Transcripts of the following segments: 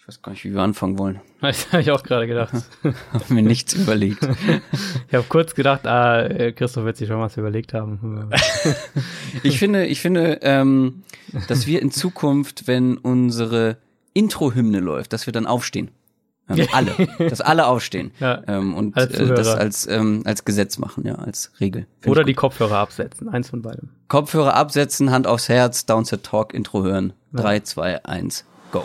Ich weiß gar nicht, wie wir anfangen wollen. Das habe ich auch gerade gedacht. Haben mir nichts überlegt. ich habe kurz gedacht, ah, äh, Christoph wird sich schon was überlegt haben. ich finde, ich finde, ähm, dass wir in Zukunft, wenn unsere Intro-Hymne läuft, dass wir dann aufstehen. Ähm, alle, dass alle aufstehen Ja. ähm, und Als äh, das als ähm, als Gesetz machen, ja, als Regel. Oder die. Kopfhörer absetzen. Eins von beidem. Kopfhörer absetzen, Hand aufs Herz, Downset Talk, Intro hören. Drei, zwei, eins, go.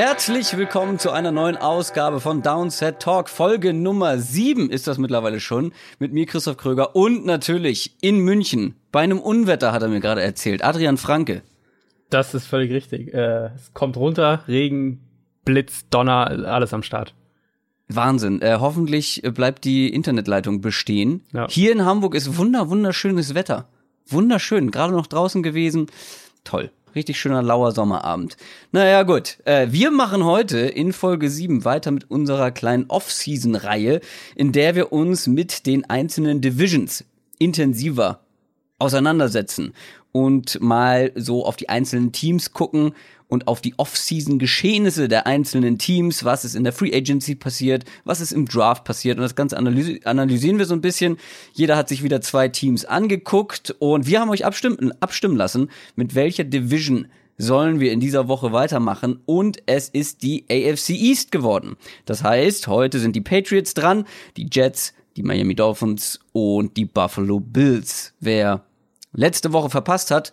Herzlich willkommen zu einer neuen Ausgabe von Downset Talk. Folge Nummer sieben ist das mittlerweile schon. Mit mir Christoph Kröger und natürlich in München. Bei einem Unwetter hat er mir gerade erzählt. Adrian Franke. Das ist völlig richtig. Äh, es kommt runter, Regen, Blitz, Donner, alles am Start. Wahnsinn. Äh, hoffentlich bleibt die Internetleitung bestehen. Ja. Hier in Hamburg ist wunder, wunderschönes Wetter. Wunderschön. Gerade noch draußen gewesen. Toll. Richtig schöner lauer Sommerabend. Naja, gut. Äh, wir machen heute in Folge 7 weiter mit unserer kleinen Off-Season-Reihe, in der wir uns mit den einzelnen Divisions intensiver auseinandersetzen und mal so auf die einzelnen Teams gucken und auf die Off-Season-Geschehnisse der einzelnen Teams, was ist in der Free Agency passiert, was ist im Draft passiert und das Ganze analysi analysieren wir so ein bisschen. Jeder hat sich wieder zwei Teams angeguckt und wir haben euch abstimmen, abstimmen lassen, mit welcher Division sollen wir in dieser Woche weitermachen und es ist die AFC East geworden. Das heißt, heute sind die Patriots dran, die Jets, die Miami Dolphins und die Buffalo Bills. Wer letzte Woche verpasst hat,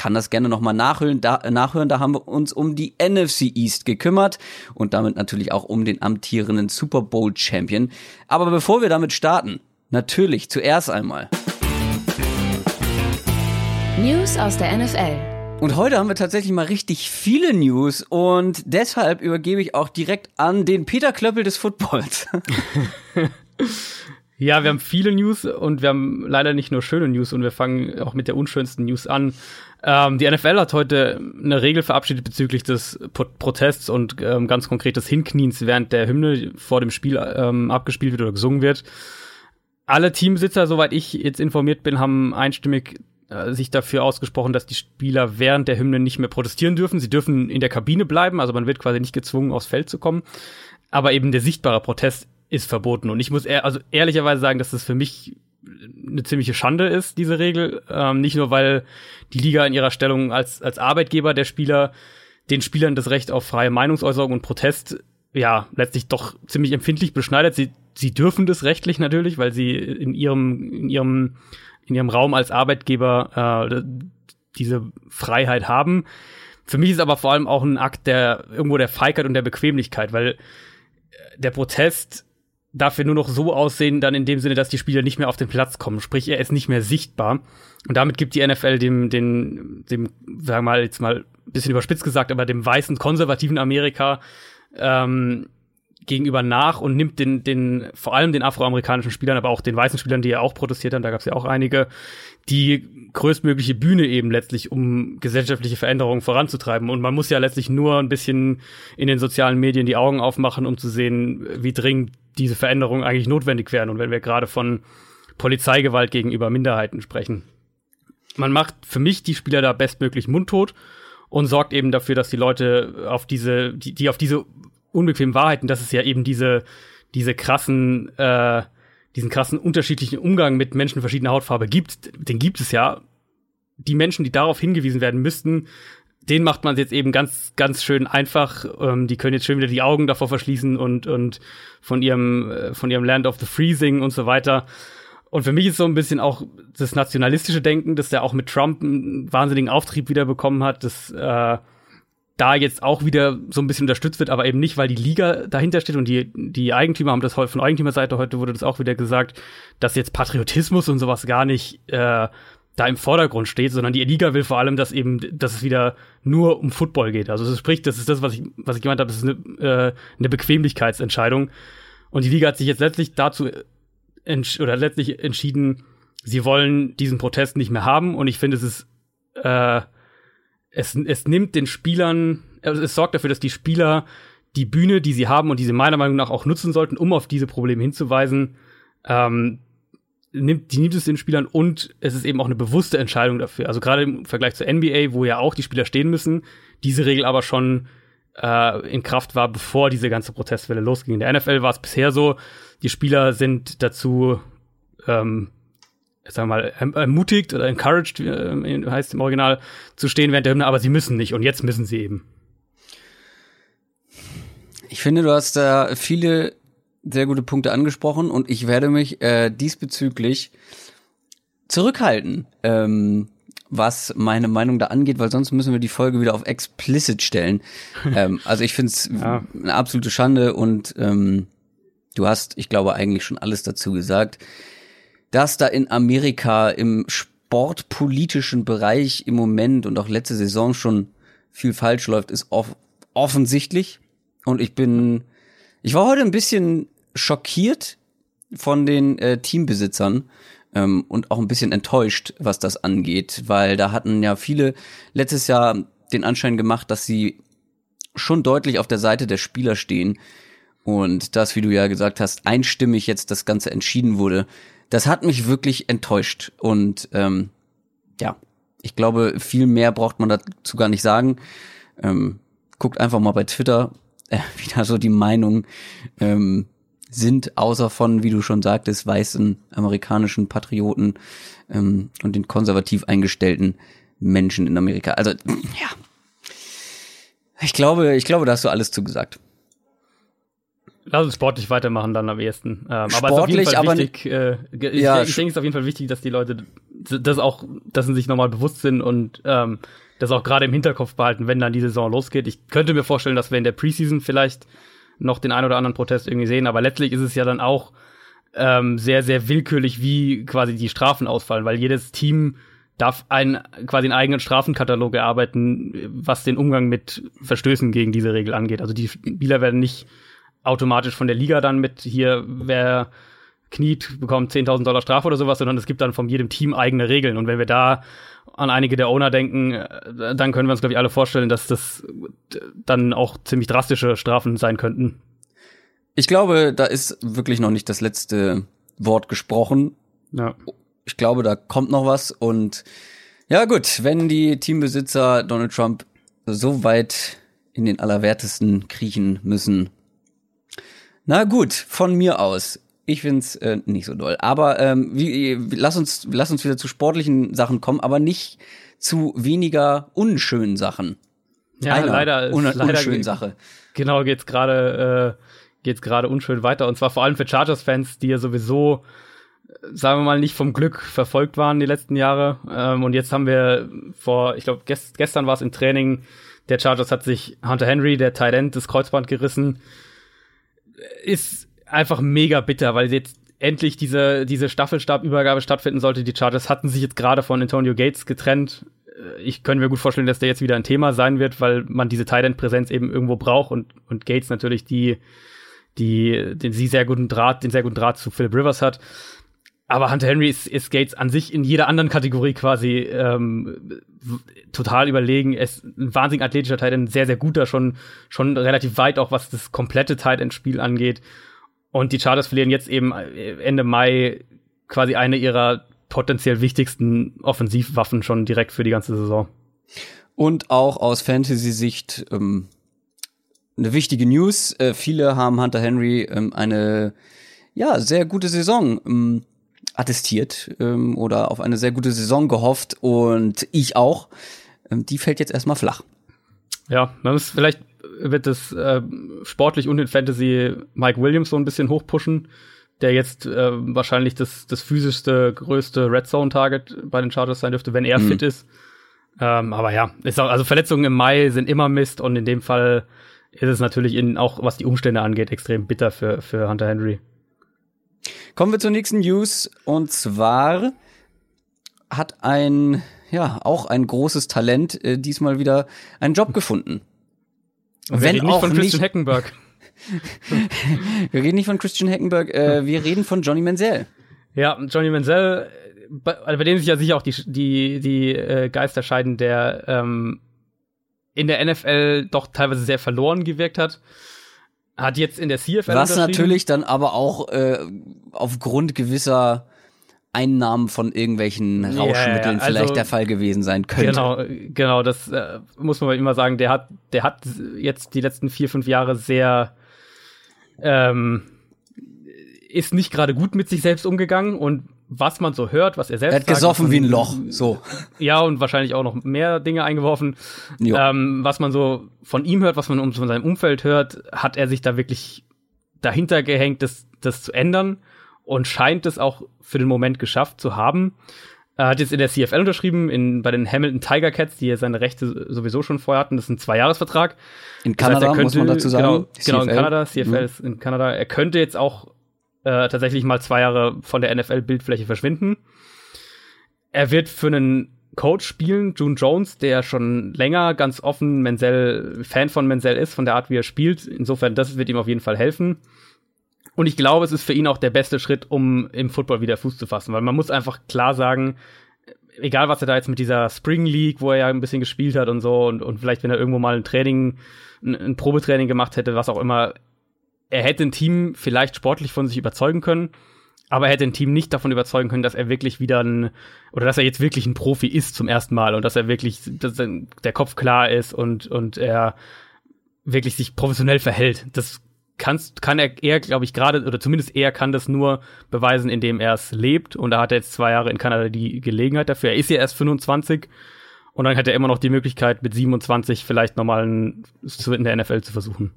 kann das gerne nochmal nachhören. Da, nachhören. Da haben wir uns um die NFC East gekümmert und damit natürlich auch um den amtierenden Super Bowl Champion. Aber bevor wir damit starten, natürlich zuerst einmal. News aus der NFL. Und heute haben wir tatsächlich mal richtig viele News und deshalb übergebe ich auch direkt an den Peter Klöppel des Footballs. Ja, wir haben viele News und wir haben leider nicht nur schöne News und wir fangen auch mit der unschönsten News an. Ähm, die NFL hat heute eine Regel verabschiedet bezüglich des Pro Protests und ähm, ganz konkret des Hinkniens, während der Hymne vor dem Spiel ähm, abgespielt wird oder gesungen wird. Alle Teamsitzer, soweit ich jetzt informiert bin, haben einstimmig äh, sich dafür ausgesprochen, dass die Spieler während der Hymne nicht mehr protestieren dürfen. Sie dürfen in der Kabine bleiben, also man wird quasi nicht gezwungen, aufs Feld zu kommen. Aber eben der sichtbare Protest ist verboten. Und ich muss ehr, also ehrlicherweise sagen, dass das für mich eine ziemliche Schande ist, diese Regel. Ähm, nicht nur, weil die Liga in ihrer Stellung als, als Arbeitgeber der Spieler den Spielern das Recht auf freie Meinungsäußerung und Protest ja letztlich doch ziemlich empfindlich beschneidet. Sie, sie dürfen das rechtlich natürlich, weil sie in ihrem, in ihrem, in ihrem Raum als Arbeitgeber äh, diese Freiheit haben. Für mich ist aber vor allem auch ein Akt der irgendwo der Feigheit und der Bequemlichkeit, weil der Protest darf ja nur noch so aussehen, dann in dem Sinne, dass die Spieler nicht mehr auf den Platz kommen. Sprich, er ist nicht mehr sichtbar. Und damit gibt die NFL dem, dem, dem, sagen wir mal, jetzt mal ein bisschen überspitzt gesagt, aber dem weißen, konservativen Amerika ähm, gegenüber nach und nimmt den, den, vor allem den afroamerikanischen Spielern, aber auch den weißen Spielern, die ja auch protestiert haben, da gab es ja auch einige, die größtmögliche Bühne eben letztlich, um gesellschaftliche Veränderungen voranzutreiben. Und man muss ja letztlich nur ein bisschen in den sozialen Medien die Augen aufmachen, um zu sehen, wie dringend diese Veränderungen eigentlich notwendig wären. Und wenn wir gerade von Polizeigewalt gegenüber Minderheiten sprechen. Man macht für mich die Spieler da bestmöglich mundtot und sorgt eben dafür, dass die Leute auf diese, die, die auf diese unbequemen Wahrheiten, dass es ja eben diese, diese krassen, äh, diesen krassen unterschiedlichen Umgang mit Menschen verschiedener Hautfarbe gibt, den gibt es ja. Die Menschen, die darauf hingewiesen werden müssten, den macht man jetzt eben ganz, ganz schön einfach. Ähm, die können jetzt schön wieder die Augen davor verschließen und, und von ihrem, äh, von ihrem Land of the Freezing und so weiter. Und für mich ist so ein bisschen auch das nationalistische Denken, dass der auch mit Trump einen wahnsinnigen Auftrieb wieder bekommen hat, dass äh, da jetzt auch wieder so ein bisschen unterstützt wird, aber eben nicht, weil die Liga dahinter steht und die, die Eigentümer haben das heute von Eigentümerseite, heute wurde das auch wieder gesagt, dass jetzt Patriotismus und sowas gar nicht äh, da im Vordergrund steht, sondern die Liga will vor allem, dass eben, dass es wieder nur um Football geht. Also sprich, das ist das, was ich, was ich gemeint habe, das ist eine, äh, eine Bequemlichkeitsentscheidung. Und die Liga hat sich jetzt letztlich dazu oder letztlich entschieden, sie wollen diesen Protest nicht mehr haben. Und ich finde, es ist, äh, es, es nimmt den Spielern, also es sorgt dafür, dass die Spieler die Bühne, die sie haben und die sie meiner Meinung nach auch nutzen sollten, um auf diese Probleme hinzuweisen, ähm, nimmt, die nimmt es den Spielern und es ist eben auch eine bewusste Entscheidung dafür. Also gerade im Vergleich zur NBA, wo ja auch die Spieler stehen müssen, diese Regel aber schon äh, in Kraft war, bevor diese ganze Protestwelle losging. In der NFL war es bisher so, die Spieler sind dazu, ähm, sagen wir mal, erm-, ermutigt oder encouraged, äh, heißt im Original, zu stehen während der Hymne, aber sie müssen nicht und jetzt müssen sie eben. Ich finde, du hast da viele sehr gute Punkte angesprochen und ich werde mich äh, diesbezüglich zurückhalten, ähm, was meine Meinung da angeht, weil sonst müssen wir die Folge wieder auf explicit stellen. ähm, also ich finde es ja. eine absolute Schande und ähm, du hast, ich glaube, eigentlich schon alles dazu gesagt, dass da in Amerika im sportpolitischen Bereich im Moment und auch letzte Saison schon viel falsch läuft, ist off offensichtlich. Und ich bin ich war heute ein bisschen schockiert von den äh, Teambesitzern ähm, und auch ein bisschen enttäuscht, was das angeht, weil da hatten ja viele letztes Jahr den Anschein gemacht, dass sie schon deutlich auf der Seite der Spieler stehen. Und das, wie du ja gesagt hast, einstimmig jetzt das Ganze entschieden wurde, das hat mich wirklich enttäuscht. Und ähm, ja, ich glaube, viel mehr braucht man dazu gar nicht sagen. Ähm, guckt einfach mal bei Twitter äh, wieder so die Meinung. Ähm, sind, außer von, wie du schon sagtest, weißen amerikanischen Patrioten ähm, und den konservativ eingestellten Menschen in Amerika. Also, ja. Ich glaube, ich glaube, da hast du alles zugesagt. Lass uns sportlich weitermachen dann am ehesten. Ähm, sportlich, aber es ist auf jeden Fall wichtig, äh, ich, ja, ich denke, es ist auf jeden Fall wichtig, dass die Leute das auch, dass sie sich nochmal bewusst sind und ähm, das auch gerade im Hinterkopf behalten, wenn dann die Saison losgeht. Ich könnte mir vorstellen, dass wir in der Preseason vielleicht noch den ein oder anderen Protest irgendwie sehen, aber letztlich ist es ja dann auch ähm, sehr, sehr willkürlich, wie quasi die Strafen ausfallen, weil jedes Team darf einen quasi einen eigenen Strafenkatalog erarbeiten, was den Umgang mit Verstößen gegen diese Regel angeht. Also die Spieler werden nicht automatisch von der Liga dann mit hier, wer kniet, bekommt 10.000 Dollar Strafe oder sowas, sondern es gibt dann von jedem Team eigene Regeln. Und wenn wir da an einige der Owner denken, äh, dann können wir uns, glaube ich, alle vorstellen, dass das dann auch ziemlich drastische Strafen sein könnten. Ich glaube, da ist wirklich noch nicht das letzte Wort gesprochen. Ja. Ich glaube, da kommt noch was. Und ja, gut, wenn die Teambesitzer Donald Trump so weit in den Allerwertesten kriechen müssen. Na gut, von mir aus. Ich find's äh, nicht so doll. Aber ähm, wie, lass uns lass uns wieder zu sportlichen Sachen kommen, aber nicht zu weniger unschönen Sachen. Ja, Einer leider un leider unschönen Sache. Genau, geht's gerade äh, geht's gerade unschön weiter und zwar vor allem für Chargers-Fans, die ja sowieso sagen wir mal nicht vom Glück verfolgt waren die letzten Jahre. Ähm, und jetzt haben wir vor, ich glaube gest gestern war es im Training, der Chargers hat sich Hunter Henry, der Tight End, das Kreuzband gerissen. Ist einfach mega bitter, weil jetzt endlich diese, diese Staffelstabübergabe stattfinden sollte. Die Chargers hatten sich jetzt gerade von Antonio Gates getrennt. Äh, ich könnte mir gut vorstellen, dass der jetzt wieder ein Thema sein wird, weil man diese Tight-End-Präsenz eben irgendwo braucht und, und Gates natürlich die, die, den sie sehr guten Draht, den sehr guten Draht zu Philip Rivers hat. Aber Hunter Henry ist, ist Gates an sich in jeder anderen Kategorie quasi ähm, total überlegen. Er ist ein wahnsinnig athletischer Tight End, sehr, sehr guter, schon, schon relativ weit auch, was das komplette Tight End-Spiel angeht. Und die Chargers verlieren jetzt eben Ende Mai quasi eine ihrer potenziell wichtigsten Offensivwaffen schon direkt für die ganze Saison. Und auch aus Fantasy-Sicht ähm, eine wichtige News. Äh, viele haben Hunter Henry ähm, eine ja sehr gute Saison ähm, attestiert ähm, oder auf eine sehr gute Saison gehofft und ich auch. Ähm, die fällt jetzt erstmal flach. Ja, man muss vielleicht wird es äh, sportlich und in Fantasy Mike Williams so ein bisschen hochpushen, der jetzt äh, wahrscheinlich das, das physischste, größte Red Zone-Target bei den Chargers sein dürfte, wenn er mhm. fit ist. Ähm, aber ja, ist auch, also Verletzungen im Mai sind immer Mist und in dem Fall ist es natürlich in, auch was die Umstände angeht, extrem bitter für, für Hunter Henry. Kommen wir zur nächsten News und zwar hat ein, ja, auch ein großes Talent äh, diesmal wieder einen Job gefunden. Und wenn nicht von Christian Heckenberg. wir reden nicht von Christian Heckenberg, äh, wir reden von Johnny Menzel. Ja, Johnny Menzel, bei, bei dem sich ja sicher auch die, die, die äh, Geister scheiden, der ähm, in der NFL doch teilweise sehr verloren gewirkt hat. Hat jetzt in der CFL Was natürlich dann aber auch äh, aufgrund gewisser Einnahmen von irgendwelchen Rauschmitteln ja, also, vielleicht der Fall gewesen sein könnte. Genau, genau, das äh, muss man immer sagen. Der hat, der hat jetzt die letzten vier, fünf Jahre sehr ähm, ist nicht gerade gut mit sich selbst umgegangen und was man so hört, was er selbst Er hat sagt, gesoffen von, wie ein Loch, so. Ja, und wahrscheinlich auch noch mehr Dinge eingeworfen. Ähm, was man so von ihm hört, was man um, von seinem Umfeld hört, hat er sich da wirklich dahinter gehängt, das, das zu ändern und scheint es auch für den Moment geschafft zu haben. Er hat jetzt in der CFL unterschrieben, in, bei den Hamilton Tiger Cats, die ja seine Rechte sowieso schon vorher hatten. Das ist ein Zweijahresvertrag. In Kanada, das heißt, könnte, muss man dazu sagen. Genau, genau in Kanada. CFL mhm. ist in Kanada. Er könnte jetzt auch äh, tatsächlich mal zwei Jahre von der NFL-Bildfläche verschwinden. Er wird für einen Coach spielen, June Jones, der schon länger ganz offen Menzel, Fan von Menzel ist, von der Art, wie er spielt. Insofern, das wird ihm auf jeden Fall helfen. Und ich glaube, es ist für ihn auch der beste Schritt, um im Football wieder Fuß zu fassen, weil man muss einfach klar sagen, egal was er da jetzt mit dieser Spring League, wo er ja ein bisschen gespielt hat und so, und, und vielleicht, wenn er irgendwo mal ein Training, ein, ein Probetraining gemacht hätte, was auch immer, er hätte ein Team vielleicht sportlich von sich überzeugen können, aber er hätte ein Team nicht davon überzeugen können, dass er wirklich wieder ein, oder dass er jetzt wirklich ein Profi ist zum ersten Mal und dass er wirklich, dass der Kopf klar ist und, und er wirklich sich professionell verhält. Das kannst, kann er eher, glaube ich, gerade, oder zumindest er kann das nur beweisen, indem er es lebt. Und da hat er jetzt zwei Jahre in Kanada die Gelegenheit dafür. Er ist ja erst 25 und dann hat er immer noch die Möglichkeit, mit 27 vielleicht nochmal in der NFL zu versuchen.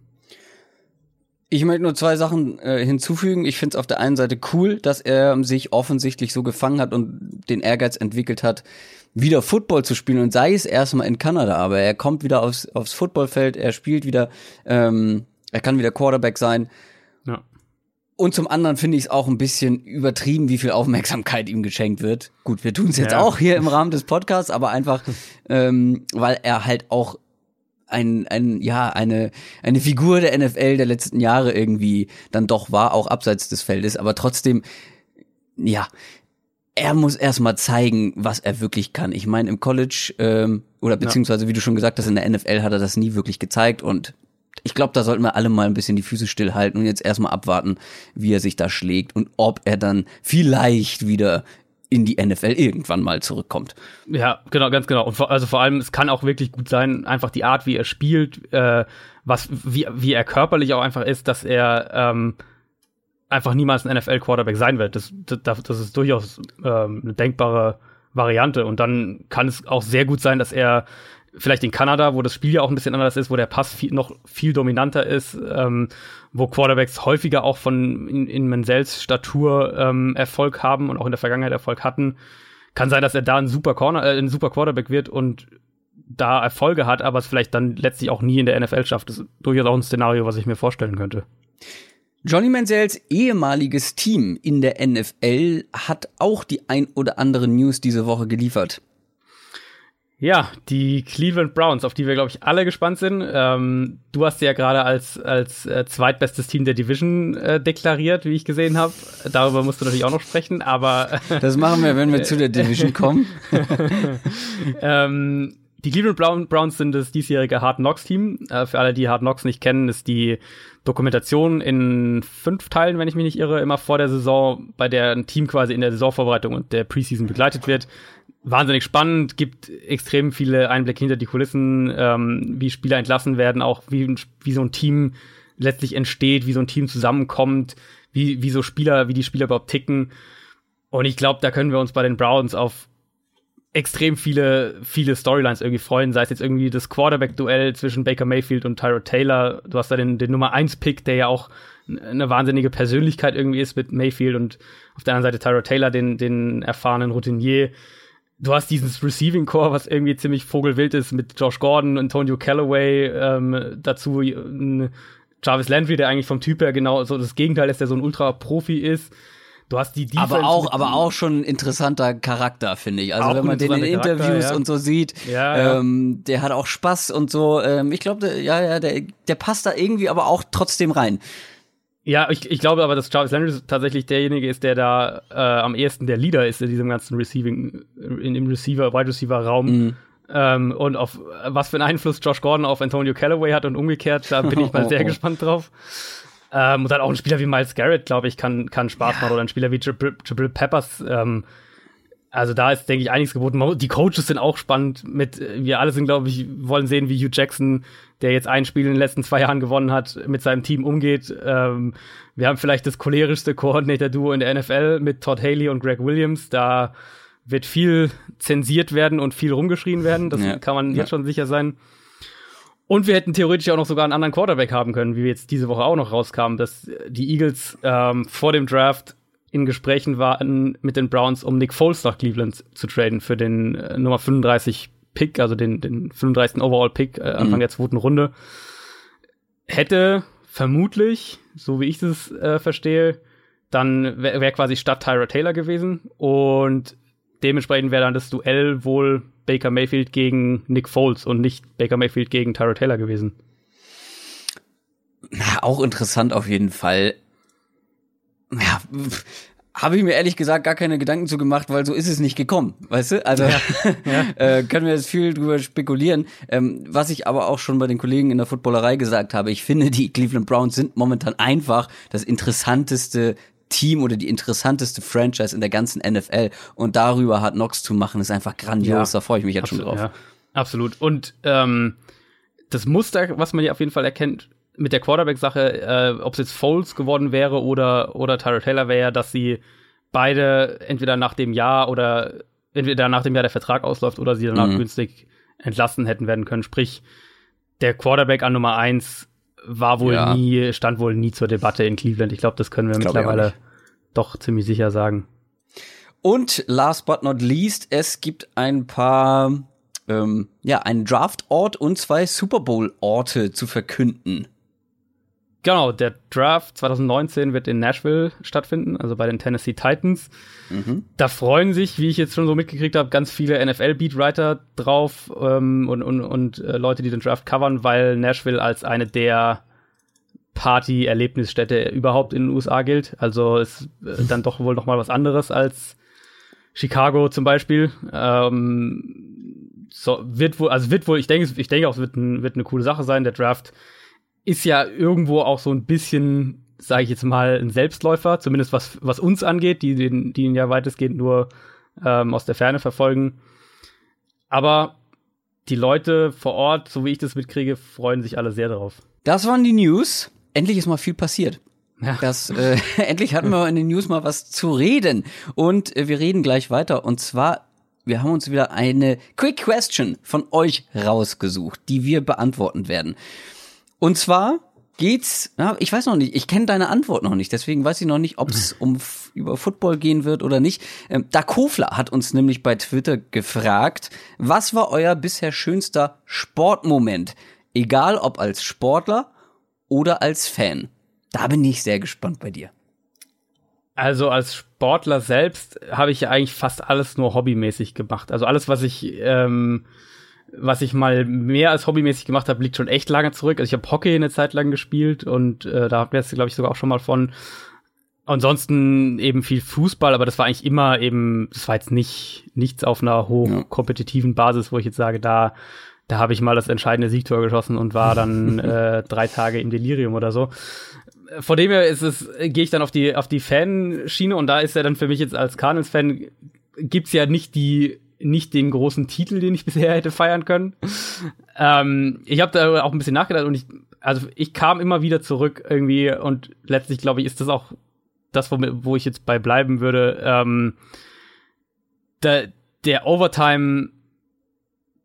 Ich möchte nur zwei Sachen äh, hinzufügen. Ich finde es auf der einen Seite cool, dass er sich offensichtlich so gefangen hat und den Ehrgeiz entwickelt hat, wieder Football zu spielen und sei es erstmal in Kanada, aber er kommt wieder aufs, aufs Footballfeld, er spielt wieder, ähm, er kann wieder Quarterback sein. Ja. Und zum anderen finde ich es auch ein bisschen übertrieben, wie viel Aufmerksamkeit ihm geschenkt wird. Gut, wir tun es jetzt ja. auch hier im Rahmen des Podcasts, aber einfach, ähm, weil er halt auch ein, ein, ja, eine, eine Figur der NFL der letzten Jahre irgendwie dann doch war, auch abseits des Feldes, aber trotzdem, ja, er muss erstmal zeigen, was er wirklich kann. Ich meine, im College, ähm, oder beziehungsweise, wie du schon gesagt hast, in der NFL hat er das nie wirklich gezeigt und ich glaube, da sollten wir alle mal ein bisschen die Füße stillhalten und jetzt erstmal abwarten, wie er sich da schlägt und ob er dann vielleicht wieder in die NFL irgendwann mal zurückkommt. Ja, genau, ganz genau. Und vor, also vor allem, es kann auch wirklich gut sein, einfach die Art, wie er spielt, äh, was, wie, wie er körperlich auch einfach ist, dass er ähm, einfach niemals ein NFL-Quarterback sein wird. Das, das, das ist durchaus ähm, eine denkbare Variante. Und dann kann es auch sehr gut sein, dass er vielleicht in Kanada, wo das Spiel ja auch ein bisschen anders ist, wo der Pass viel, noch viel dominanter ist, ähm, wo Quarterbacks häufiger auch von in, in Menzels Statur ähm, Erfolg haben und auch in der Vergangenheit Erfolg hatten. Kann sein, dass er da ein super Corner, äh, ein super Quarterback wird und da Erfolge hat, aber es vielleicht dann letztlich auch nie in der NFL schafft. Das ist durchaus auch ein Szenario, was ich mir vorstellen könnte. Johnny Manziels ehemaliges Team in der NFL hat auch die ein oder andere News diese Woche geliefert. Ja, die Cleveland Browns, auf die wir, glaube ich, alle gespannt sind. Ähm, du hast sie ja gerade als, als äh, zweitbestes Team der Division äh, deklariert, wie ich gesehen habe. Darüber musst du natürlich auch noch sprechen, aber. das machen wir, wenn wir zu der Division kommen. ähm, die Cleveland Browns sind das diesjährige Hard Knocks Team. Äh, für alle, die Hard Knocks nicht kennen, ist die Dokumentation in fünf Teilen, wenn ich mich nicht irre, immer vor der Saison, bei der ein Team quasi in der Saisonvorbereitung und der Preseason begleitet wird wahnsinnig spannend, gibt extrem viele Einblicke hinter die Kulissen, ähm, wie Spieler entlassen werden, auch wie, wie so ein Team letztlich entsteht, wie so ein Team zusammenkommt, wie, wie so Spieler, wie die Spieler überhaupt ticken. Und ich glaube, da können wir uns bei den Browns auf extrem viele, viele Storylines irgendwie freuen, sei es jetzt irgendwie das Quarterback-Duell zwischen Baker Mayfield und Tyro Taylor. Du hast da den, den Nummer 1-Pick, der ja auch eine wahnsinnige Persönlichkeit irgendwie ist mit Mayfield und auf der anderen Seite Tyro Taylor, den, den erfahrenen Routinier du hast dieses Receiving Core, was irgendwie ziemlich vogelwild ist mit Josh Gordon, Antonio Callaway, ähm, dazu ein Jarvis Landry, der eigentlich vom Typ her genau so das Gegenteil ist, der so ein Ultra-Profi ist. Du hast die Defense aber auch, aber auch schon ein interessanter Charakter, finde ich. Also wenn man den in Interviews ja. und so sieht, ja, ja. Ähm, der hat auch Spaß und so. Ähm, ich glaube, ja, ja, der, der passt da irgendwie aber auch trotzdem rein. Ja, ich, ich glaube aber, dass Jarvis Landry tatsächlich derjenige ist, der da äh, am ehesten der Leader ist in diesem ganzen Receiving, in dem Receiver, Wide Receiver Raum. Mhm. Ähm, und auf was für einen Einfluss Josh Gordon auf Antonio Callaway hat und umgekehrt, da bin ich mal sehr gespannt drauf. Ähm, und dann auch ein Spieler wie Miles Garrett, glaube ich, kann, kann Spaß ja. machen. Oder ein Spieler wie Jabril Peppers. Ähm, also da ist, denke ich, einiges geboten. Die Coaches sind auch spannend. Mit, wir alle sind, glaube ich, wollen sehen, wie Hugh Jackson, der jetzt ein Spiel in den letzten zwei Jahren gewonnen hat, mit seinem Team umgeht. Ähm, wir haben vielleicht das cholerischste Koordinator-Duo in der NFL mit Todd Haley und Greg Williams. Da wird viel zensiert werden und viel rumgeschrien werden. Das ja. kann man jetzt ja. schon sicher sein. Und wir hätten theoretisch auch noch sogar einen anderen Quarterback haben können, wie wir jetzt diese Woche auch noch rauskamen, dass die Eagles ähm, vor dem Draft in Gesprächen waren mit den Browns, um Nick Foles nach Cleveland zu traden für den äh, Nummer 35 Pick, also den, den 35. Overall Pick äh, Anfang mhm. der zweiten Runde. Hätte vermutlich, so wie ich es äh, verstehe, dann wäre wär quasi statt Tyra Taylor gewesen und dementsprechend wäre dann das Duell wohl Baker Mayfield gegen Nick Foles und nicht Baker Mayfield gegen Tyra Taylor gewesen. Na, auch interessant auf jeden Fall. Ja, habe ich mir ehrlich gesagt gar keine Gedanken zu gemacht, weil so ist es nicht gekommen, weißt du? Also ja. Ja. äh, können wir jetzt viel drüber spekulieren. Ähm, was ich aber auch schon bei den Kollegen in der Footballerei gesagt habe, ich finde, die Cleveland Browns sind momentan einfach das interessanteste Team oder die interessanteste Franchise in der ganzen NFL. Und darüber hat Knox zu machen, ist einfach grandios. Ja, da freue ich mich jetzt absolut, schon drauf. Ja, absolut. Und ähm, das Muster, was man hier auf jeden Fall erkennt, mit der Quarterback-Sache, äh, ob es jetzt Foles geworden wäre oder, oder Tyra Taylor wäre, dass sie beide entweder nach dem Jahr oder entweder nach dem Jahr der Vertrag ausläuft oder sie danach mhm. günstig entlassen hätten werden können. Sprich, der Quarterback an Nummer eins war wohl ja. nie, stand wohl nie zur Debatte in Cleveland. Ich glaube, das können wir das mittlerweile doch ziemlich sicher sagen. Und last but not least, es gibt ein paar, ähm, ja, einen Draft-Ort und zwei Super Bowl-Orte zu verkünden. Genau, der Draft 2019 wird in Nashville stattfinden, also bei den Tennessee Titans. Mhm. Da freuen sich, wie ich jetzt schon so mitgekriegt habe, ganz viele NFL-Beatwriter drauf ähm, und, und, und äh, Leute, die den Draft covern, weil Nashville als eine der Party-Erlebnisstätte überhaupt in den USA gilt. Also ist äh, dann doch wohl noch mal was anderes als Chicago zum Beispiel. Ähm, so, wird wohl, also wird wohl, ich denke, ich denke auch, es wird, ein, wird eine coole Sache sein. Der Draft ist ja irgendwo auch so ein bisschen, sage ich jetzt mal, ein Selbstläufer, zumindest was, was uns angeht, die, den, die ihn ja weitestgehend nur ähm, aus der Ferne verfolgen. Aber die Leute vor Ort, so wie ich das mitkriege, freuen sich alle sehr darauf. Das waren die News. Endlich ist mal viel passiert. Ja. Das, äh, endlich hatten wir in den News mal was zu reden. Und äh, wir reden gleich weiter. Und zwar, wir haben uns wieder eine Quick Question von euch rausgesucht, die wir beantworten werden. Und zwar geht's, ja, ich weiß noch nicht, ich kenne deine Antwort noch nicht, deswegen weiß ich noch nicht, ob es um über Football gehen wird oder nicht. Ähm, da Kofler hat uns nämlich bei Twitter gefragt, was war euer bisher schönster Sportmoment? Egal ob als Sportler oder als Fan. Da bin ich sehr gespannt bei dir. Also als Sportler selbst habe ich ja eigentlich fast alles nur hobbymäßig gemacht. Also alles, was ich ähm, was ich mal mehr als hobbymäßig gemacht habe, liegt schon echt lange zurück. Also ich habe Hockey eine Zeit lang gespielt und äh, da haben wir jetzt, glaube ich, sogar auch schon mal von. Ansonsten eben viel Fußball, aber das war eigentlich immer eben, das war jetzt nicht nichts auf einer hochkompetitiven Basis, wo ich jetzt sage, da da habe ich mal das entscheidende Siegtor geschossen und war dann äh, drei Tage im Delirium oder so. Vor dem her ist es, gehe ich dann auf die auf die Fanschiene und da ist ja dann für mich jetzt als Cardinals-Fan gibt's ja nicht die nicht den großen Titel, den ich bisher hätte feiern können. ähm, ich habe da auch ein bisschen nachgedacht und ich, also ich kam immer wieder zurück irgendwie und letztlich glaube ich, ist das auch das, wo, wo ich jetzt bei bleiben würde. Ähm, der, der Overtime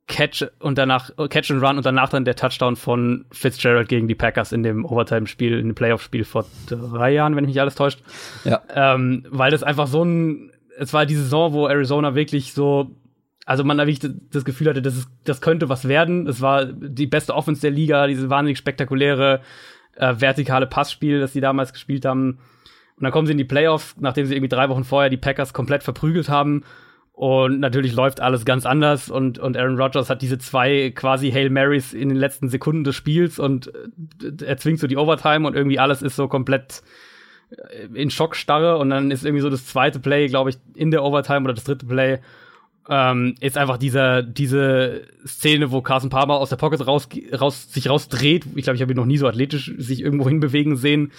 Catch und danach Catch and Run und danach dann der Touchdown von Fitzgerald gegen die Packers in dem Overtime-Spiel, in dem Playoff-Spiel vor drei Jahren, wenn mich nicht alles täuscht. Ja. Ähm, weil das einfach so ein, es war die Saison, wo Arizona wirklich so also man wirklich das Gefühl hatte, das, ist, das könnte was werden. Es war die beste Offense der Liga, diese wahnsinnig spektakuläre äh, vertikale Passspiel, das sie damals gespielt haben. Und dann kommen sie in die Playoffs, nachdem sie irgendwie drei Wochen vorher die Packers komplett verprügelt haben. Und natürlich läuft alles ganz anders und, und Aaron Rodgers hat diese zwei quasi Hail Marys in den letzten Sekunden des Spiels und äh, er zwingt so die Overtime und irgendwie alles ist so komplett äh, in Schockstarre und dann ist irgendwie so das zweite Play, glaube ich, in der Overtime oder das dritte Play ähm, ist einfach dieser, diese Szene, wo Carson Palmer aus der Pocket raus, raus, sich rausdreht. Ich glaube, ich habe ihn noch nie so athletisch sich irgendwo hinbewegen sehen.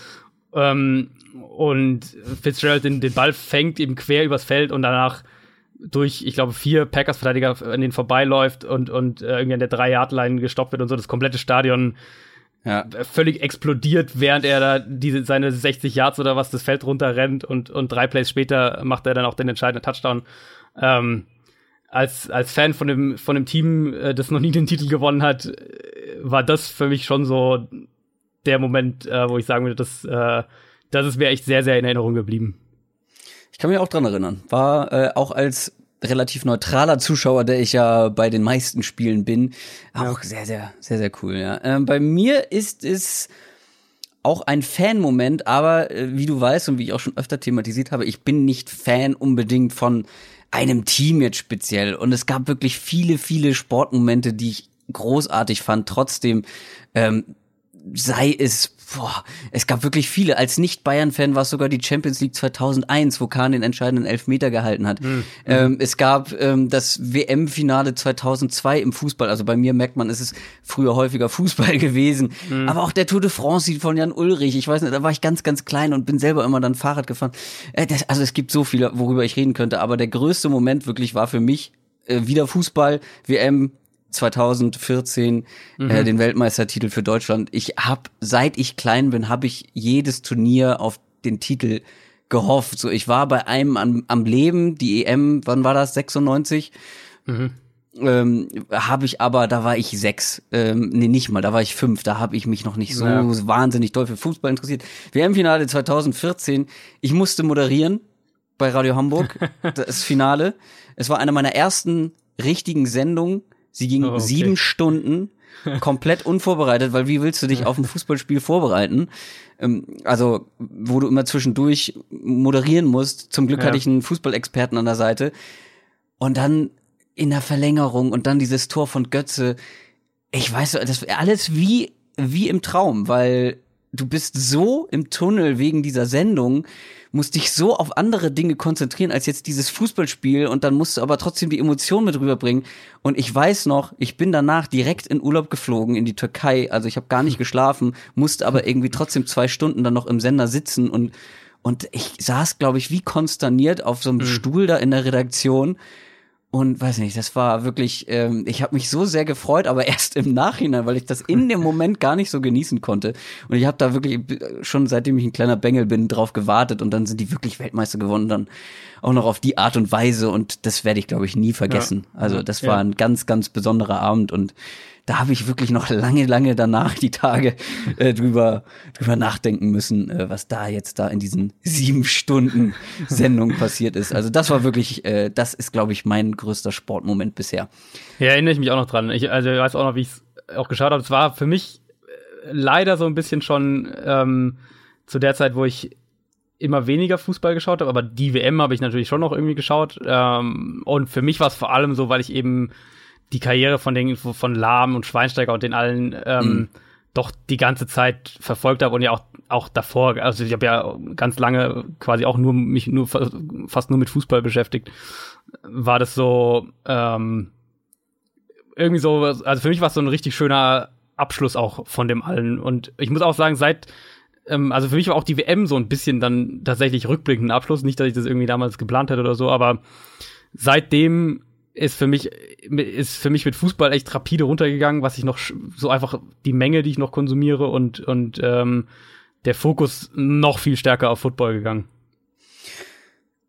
Ähm, und Fitzgerald den, den Ball fängt eben quer übers Feld und danach durch, ich glaube, vier Packers-Verteidiger an denen vorbeiläuft und, und äh, irgendwie an der Drei-Yard-Line gestoppt wird und so das komplette Stadion ja. völlig explodiert, während er da diese, seine 60 Yards oder was das Feld runterrennt und, und drei Plays später macht er dann auch den entscheidenden Touchdown. Ähm, als, als Fan von dem, von dem Team, äh, das noch nie den Titel gewonnen hat, äh, war das für mich schon so der Moment, äh, wo ich sagen würde, das, äh, das ist mir echt sehr, sehr in Erinnerung geblieben. Ich kann mich auch dran erinnern. War äh, auch als relativ neutraler Zuschauer, der ich ja bei den meisten Spielen bin, auch sehr, sehr, sehr, sehr cool. Ja. Ähm, bei mir ist es auch ein Fan-Moment, aber äh, wie du weißt und wie ich auch schon öfter thematisiert habe, ich bin nicht Fan unbedingt von einem Team jetzt speziell. Und es gab wirklich viele, viele Sportmomente, die ich großartig fand. Trotzdem ähm, sei es, boah, es gab wirklich viele. Als Nicht-Bayern-Fan war es sogar die Champions League 2001, wo Kahn den entscheidenden Elfmeter gehalten hat. Mhm. Ähm, es gab ähm, das WM-Finale 2002 im Fußball. Also bei mir merkt man, es ist früher häufiger Fußball gewesen. Mhm. Aber auch der Tour de France von Jan Ulrich. Ich weiß nicht, da war ich ganz, ganz klein und bin selber immer dann Fahrrad gefahren. Äh, das, also es gibt so viele, worüber ich reden könnte. Aber der größte Moment wirklich war für mich äh, wieder Fußball, WM 2014 äh, mhm. äh, den Weltmeistertitel für Deutschland. Ich habe, seit ich klein bin, habe ich jedes Turnier auf den Titel gehofft. So, ich war bei einem am, am Leben, die EM, wann war das? 96. Mhm. Ähm, habe ich aber, da war ich sechs, ähm, nee, nicht mal, da war ich fünf, da habe ich mich noch nicht so ja. wahnsinnig doll für Fußball interessiert. WM-Finale 2014, ich musste moderieren bei Radio Hamburg, das Finale. Es war eine meiner ersten richtigen Sendungen Sie ging oh, okay. sieben Stunden komplett unvorbereitet, weil wie willst du dich auf ein Fußballspiel vorbereiten? Ähm, also, wo du immer zwischendurch moderieren musst. Zum Glück ja. hatte ich einen Fußballexperten an der Seite. Und dann in der Verlängerung und dann dieses Tor von Götze. Ich weiß, das alles wie, wie im Traum, weil du bist so im Tunnel wegen dieser Sendung musst dich so auf andere Dinge konzentrieren als jetzt dieses Fußballspiel und dann musst du aber trotzdem die Emotionen mit rüberbringen. Und ich weiß noch, ich bin danach direkt in Urlaub geflogen in die Türkei. Also ich habe gar nicht geschlafen, musste aber irgendwie trotzdem zwei Stunden dann noch im Sender sitzen und und ich saß, glaube ich, wie konsterniert auf so einem mhm. Stuhl da in der Redaktion und weiß nicht, das war wirklich, ähm, ich habe mich so sehr gefreut, aber erst im Nachhinein, weil ich das in dem Moment gar nicht so genießen konnte. Und ich habe da wirklich schon seitdem ich ein kleiner Bengel bin, drauf gewartet und dann sind die wirklich Weltmeister gewonnen, dann auch noch auf die Art und Weise und das werde ich, glaube ich, nie vergessen. Ja. Also das war ein ganz, ganz besonderer Abend und da habe ich wirklich noch lange, lange danach die Tage äh, drüber, drüber nachdenken müssen, äh, was da jetzt da in diesen sieben Stunden Sendung passiert ist. Also das war wirklich, äh, das ist, glaube ich, mein größter Sportmoment bisher. Ja, erinnere ich mich auch noch dran. Ich, also ich weiß auch noch, wie ich es auch geschaut habe. Es war für mich äh, leider so ein bisschen schon ähm, zu der Zeit, wo ich immer weniger Fußball geschaut habe, aber die WM habe ich natürlich schon noch irgendwie geschaut. Ähm, und für mich war es vor allem so, weil ich eben die Karriere von den von Lahm und Schweinsteiger und den allen ähm, mhm. doch die ganze Zeit verfolgt habe und ja auch auch davor, also ich habe ja ganz lange quasi auch nur mich nur fast nur mit Fußball beschäftigt, war das so ähm, irgendwie so, also für mich war es so ein richtig schöner Abschluss auch von dem allen und ich muss auch sagen, seit ähm, also für mich war auch die WM so ein bisschen dann tatsächlich rückblickend ein Abschluss, nicht, dass ich das irgendwie damals geplant hätte oder so, aber seitdem ist für mich ist für mich mit Fußball echt rapide runtergegangen, was ich noch so einfach die Menge, die ich noch konsumiere und und ähm, der Fokus noch viel stärker auf Football gegangen.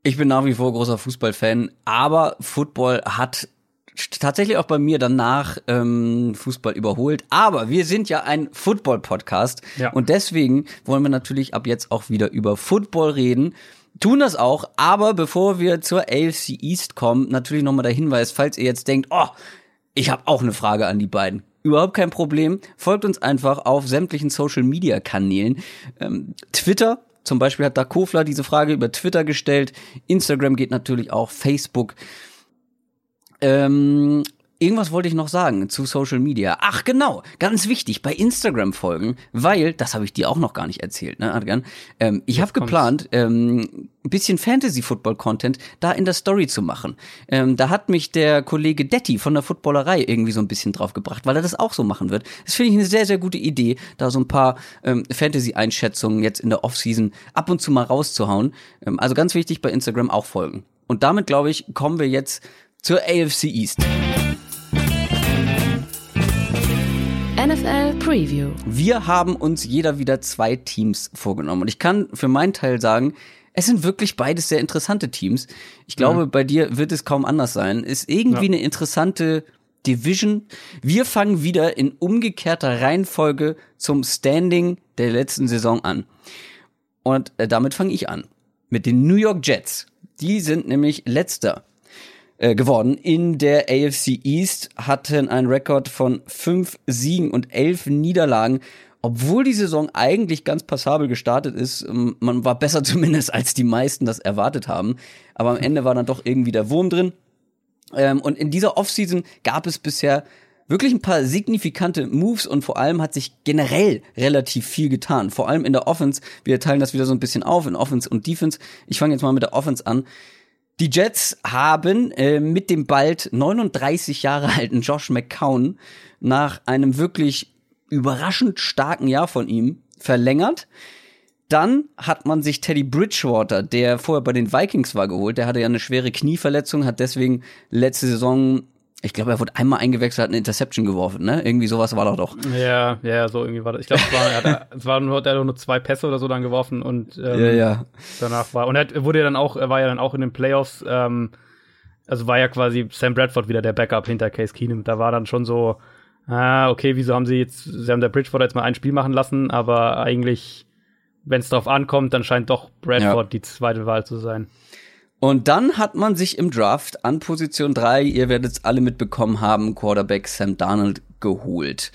Ich bin nach wie vor großer Fußballfan, aber Football hat tatsächlich auch bei mir danach ähm, Fußball überholt. Aber wir sind ja ein Football-Podcast ja. und deswegen wollen wir natürlich ab jetzt auch wieder über Football reden tun das auch, aber bevor wir zur AFC East kommen, natürlich nochmal der Hinweis, falls ihr jetzt denkt, oh, ich habe auch eine Frage an die beiden. Überhaupt kein Problem. Folgt uns einfach auf sämtlichen Social Media Kanälen. Ähm, Twitter Zum Beispiel hat da Kofler diese Frage über Twitter gestellt. Instagram geht natürlich auch, Facebook. Ähm, Irgendwas wollte ich noch sagen zu Social Media. Ach genau, ganz wichtig, bei Instagram folgen, weil, das habe ich dir auch noch gar nicht erzählt, ne, Adrian? Ähm, ich habe geplant, ähm, ein bisschen Fantasy-Football-Content da in der Story zu machen. Ähm, da hat mich der Kollege Detti von der Footballerei irgendwie so ein bisschen drauf gebracht, weil er das auch so machen wird. Das finde ich eine sehr, sehr gute Idee, da so ein paar ähm, Fantasy-Einschätzungen jetzt in der Offseason ab und zu mal rauszuhauen. Ähm, also ganz wichtig, bei Instagram auch folgen. Und damit, glaube ich, kommen wir jetzt zur AFC East. Preview. Wir haben uns jeder wieder zwei Teams vorgenommen. Und ich kann für meinen Teil sagen, es sind wirklich beides sehr interessante Teams. Ich glaube, mhm. bei dir wird es kaum anders sein. Ist irgendwie ja. eine interessante Division. Wir fangen wieder in umgekehrter Reihenfolge zum Standing der letzten Saison an. Und äh, damit fange ich an. Mit den New York Jets. Die sind nämlich letzter äh, geworden. In der AFC East hatten einen Rekord von fünf Siegen und elf Niederlagen. Obwohl die Saison eigentlich ganz passabel gestartet ist, ähm, man war besser zumindest als die meisten das erwartet haben. Aber am Ende war dann doch irgendwie der Wurm drin. Ähm, und in dieser Offseason gab es bisher wirklich ein paar signifikante Moves und vor allem hat sich generell relativ viel getan. Vor allem in der Offense. Wir teilen das wieder so ein bisschen auf in Offense und Defense. Ich fange jetzt mal mit der Offense an. Die Jets haben äh, mit dem bald 39 Jahre alten Josh McCown nach einem wirklich überraschend starken Jahr von ihm verlängert. Dann hat man sich Teddy Bridgewater, der vorher bei den Vikings war, geholt. Der hatte ja eine schwere Knieverletzung, hat deswegen letzte Saison ich glaube, er wurde einmal eingewechselt, hat eine Interception geworfen, ne? Irgendwie sowas war doch doch. Ja, ja, so irgendwie war das. Ich glaube, es, war, er hat, es war nur, er hat nur zwei Pässe oder so dann geworfen und ähm, ja, ja. danach war und er wurde ja dann auch, er war ja dann auch in den Playoffs. Ähm, also war ja quasi Sam Bradford wieder der Backup hinter Case Keenum. Da war dann schon so, ah, okay, wieso haben sie jetzt, sie haben der Bridgewater jetzt mal ein Spiel machen lassen, aber eigentlich, wenn es drauf ankommt, dann scheint doch Bradford ja. die zweite Wahl zu sein. Und dann hat man sich im Draft an Position 3, ihr werdet es alle mitbekommen haben, Quarterback Sam Darnold geholt.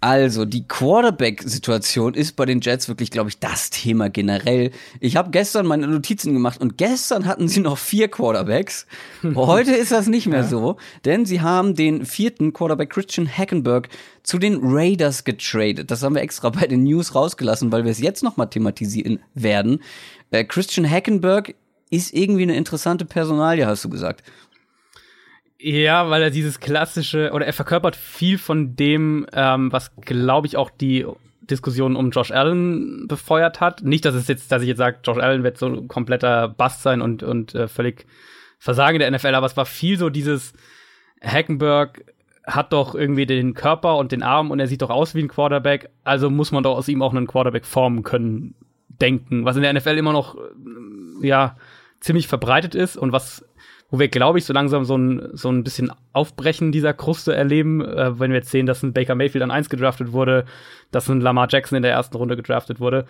Also, die Quarterback-Situation ist bei den Jets wirklich, glaube ich, das Thema generell. Ich habe gestern meine Notizen gemacht und gestern hatten sie noch vier Quarterbacks. Heute ist das nicht mehr ja. so, denn sie haben den vierten Quarterback Christian Hackenberg zu den Raiders getradet. Das haben wir extra bei den News rausgelassen, weil wir es jetzt nochmal thematisieren werden. Äh, Christian Hackenberg ist irgendwie eine interessante Personalie, hast du gesagt. Ja, weil er dieses klassische, oder er verkörpert viel von dem, ähm, was, glaube ich, auch die Diskussion um Josh Allen befeuert hat. Nicht, dass es jetzt, dass ich jetzt sage, Josh Allen wird so ein kompletter Bast sein und, und äh, völlig Versagen der NFL, aber es war viel so dieses Hackenberg hat doch irgendwie den Körper und den Arm und er sieht doch aus wie ein Quarterback, also muss man doch aus ihm auch einen Quarterback formen können, denken, was in der NFL immer noch, äh, ja, ziemlich verbreitet ist und was, wo wir, glaube ich, so langsam so ein, so ein bisschen Aufbrechen dieser Kruste erleben, äh, wenn wir jetzt sehen, dass ein Baker Mayfield an eins gedraftet wurde, dass ein Lamar Jackson in der ersten Runde gedraftet wurde.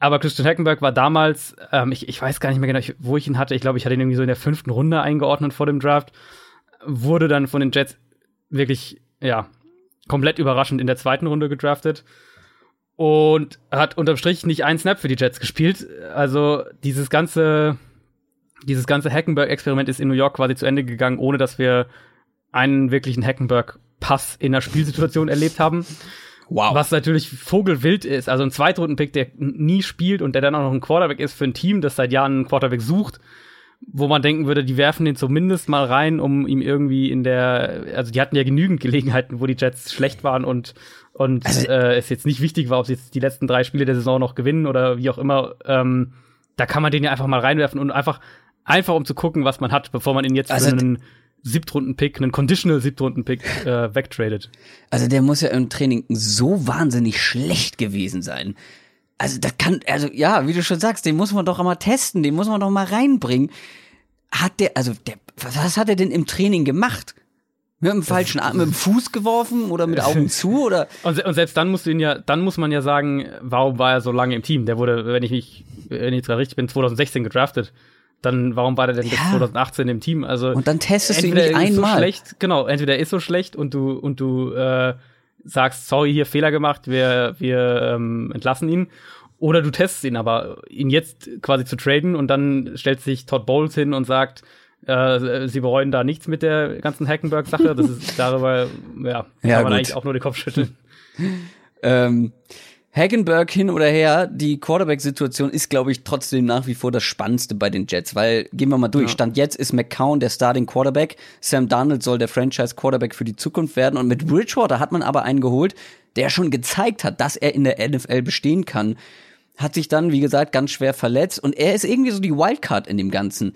Aber Christian Hackenberg war damals, ähm, ich, ich weiß gar nicht mehr genau, wo ich ihn hatte. Ich glaube, ich hatte ihn irgendwie so in der fünften Runde eingeordnet vor dem Draft. Wurde dann von den Jets wirklich, ja, komplett überraschend in der zweiten Runde gedraftet und hat unterm Strich nicht einen Snap für die Jets gespielt. Also dieses ganze dieses ganze Hackenberg-Experiment ist in New York quasi zu Ende gegangen, ohne dass wir einen wirklichen Hackenberg-Pass in der Spielsituation erlebt haben. Wow. Was natürlich vogelwild ist. Also ein Zweitrunden-Pick, der nie spielt und der dann auch noch ein Quarterback ist für ein Team, das seit Jahren einen Quarterback sucht, wo man denken würde, die werfen den zumindest mal rein, um ihm irgendwie in der, also die hatten ja genügend Gelegenheiten, wo die Jets schlecht waren und und also, äh, es jetzt nicht wichtig war, ob sie jetzt die letzten drei Spiele der Saison noch gewinnen oder wie auch immer. Ähm, da kann man den ja einfach mal reinwerfen und einfach Einfach um zu gucken, was man hat, bevor man ihn jetzt also für einen Siebtrunden-Pick, einen Conditional Siebtrunden-Pick äh, wegtradet. Also der muss ja im Training so wahnsinnig schlecht gewesen sein. Also das kann, also ja, wie du schon sagst, den muss man doch mal testen, den muss man doch mal reinbringen. Hat der, also der, was hat er denn im Training gemacht? Mit dem falschen Arm, mit dem Fuß geworfen oder mit Augen zu oder? Und, und, selbst dann musst du ihn ja, dann muss man ja sagen, warum war er so lange im Team? Der wurde, wenn ich mich, wenn ich richtig bin, 2016 gedraftet dann warum war der denn ja. bis 2018 im Team? Also und dann testest du ihn nicht einmal. So schlecht, genau, entweder er ist so schlecht und du und du äh, sagst, sorry, hier Fehler gemacht, wir wir ähm, entlassen ihn, Oder du testest ihn, aber ihn jetzt quasi zu traden und dann stellt sich Todd Bowles hin und sagt, äh, sie bereuen da nichts mit der ganzen Hackenberg-Sache. Das ist darüber, ja, Ja, kann man gut. eigentlich auch nur den Kopf schütteln. Ähm, Hagenberg hin oder her, die Quarterback-Situation ist, glaube ich, trotzdem nach wie vor das Spannendste bei den Jets, weil, gehen wir mal durch, Ja. Stand jetzt ist McCown der Starting Quarterback, Sam Darnold soll der Franchise-Quarterback für die Zukunft werden. Und mit Bridgewater hat man aber einen geholt, der schon gezeigt hat, dass er in der NFL bestehen kann, hat sich dann, wie gesagt, ganz schwer verletzt. Und er ist irgendwie so die Wildcard in dem Ganzen.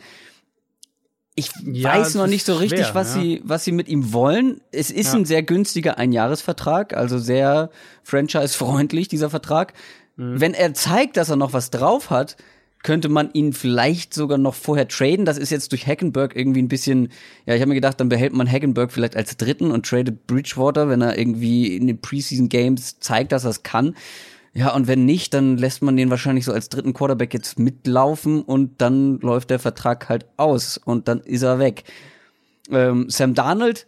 Ich Ja, weiß noch nicht so richtig, schwer, was ja. sie, was sie mit ihm wollen. Es ist Ja. ein sehr günstiger Einjahresvertrag, also sehr franchise-freundlich, dieser Vertrag. Mhm. Wenn er zeigt, dass er noch was drauf hat, könnte man ihn vielleicht sogar noch vorher traden. Das ist jetzt durch Hackenberg irgendwie ein bisschen, ja, ich habe mir gedacht, dann behält man Hackenberg vielleicht als dritten und tradet Bridgewater, wenn er irgendwie in den Preseason Games zeigt, dass er es kann. Ja, und wenn nicht, dann lässt man den wahrscheinlich so als dritten Quarterback jetzt mitlaufen und dann läuft der Vertrag halt aus und dann ist er weg. Ähm, Sam Darnold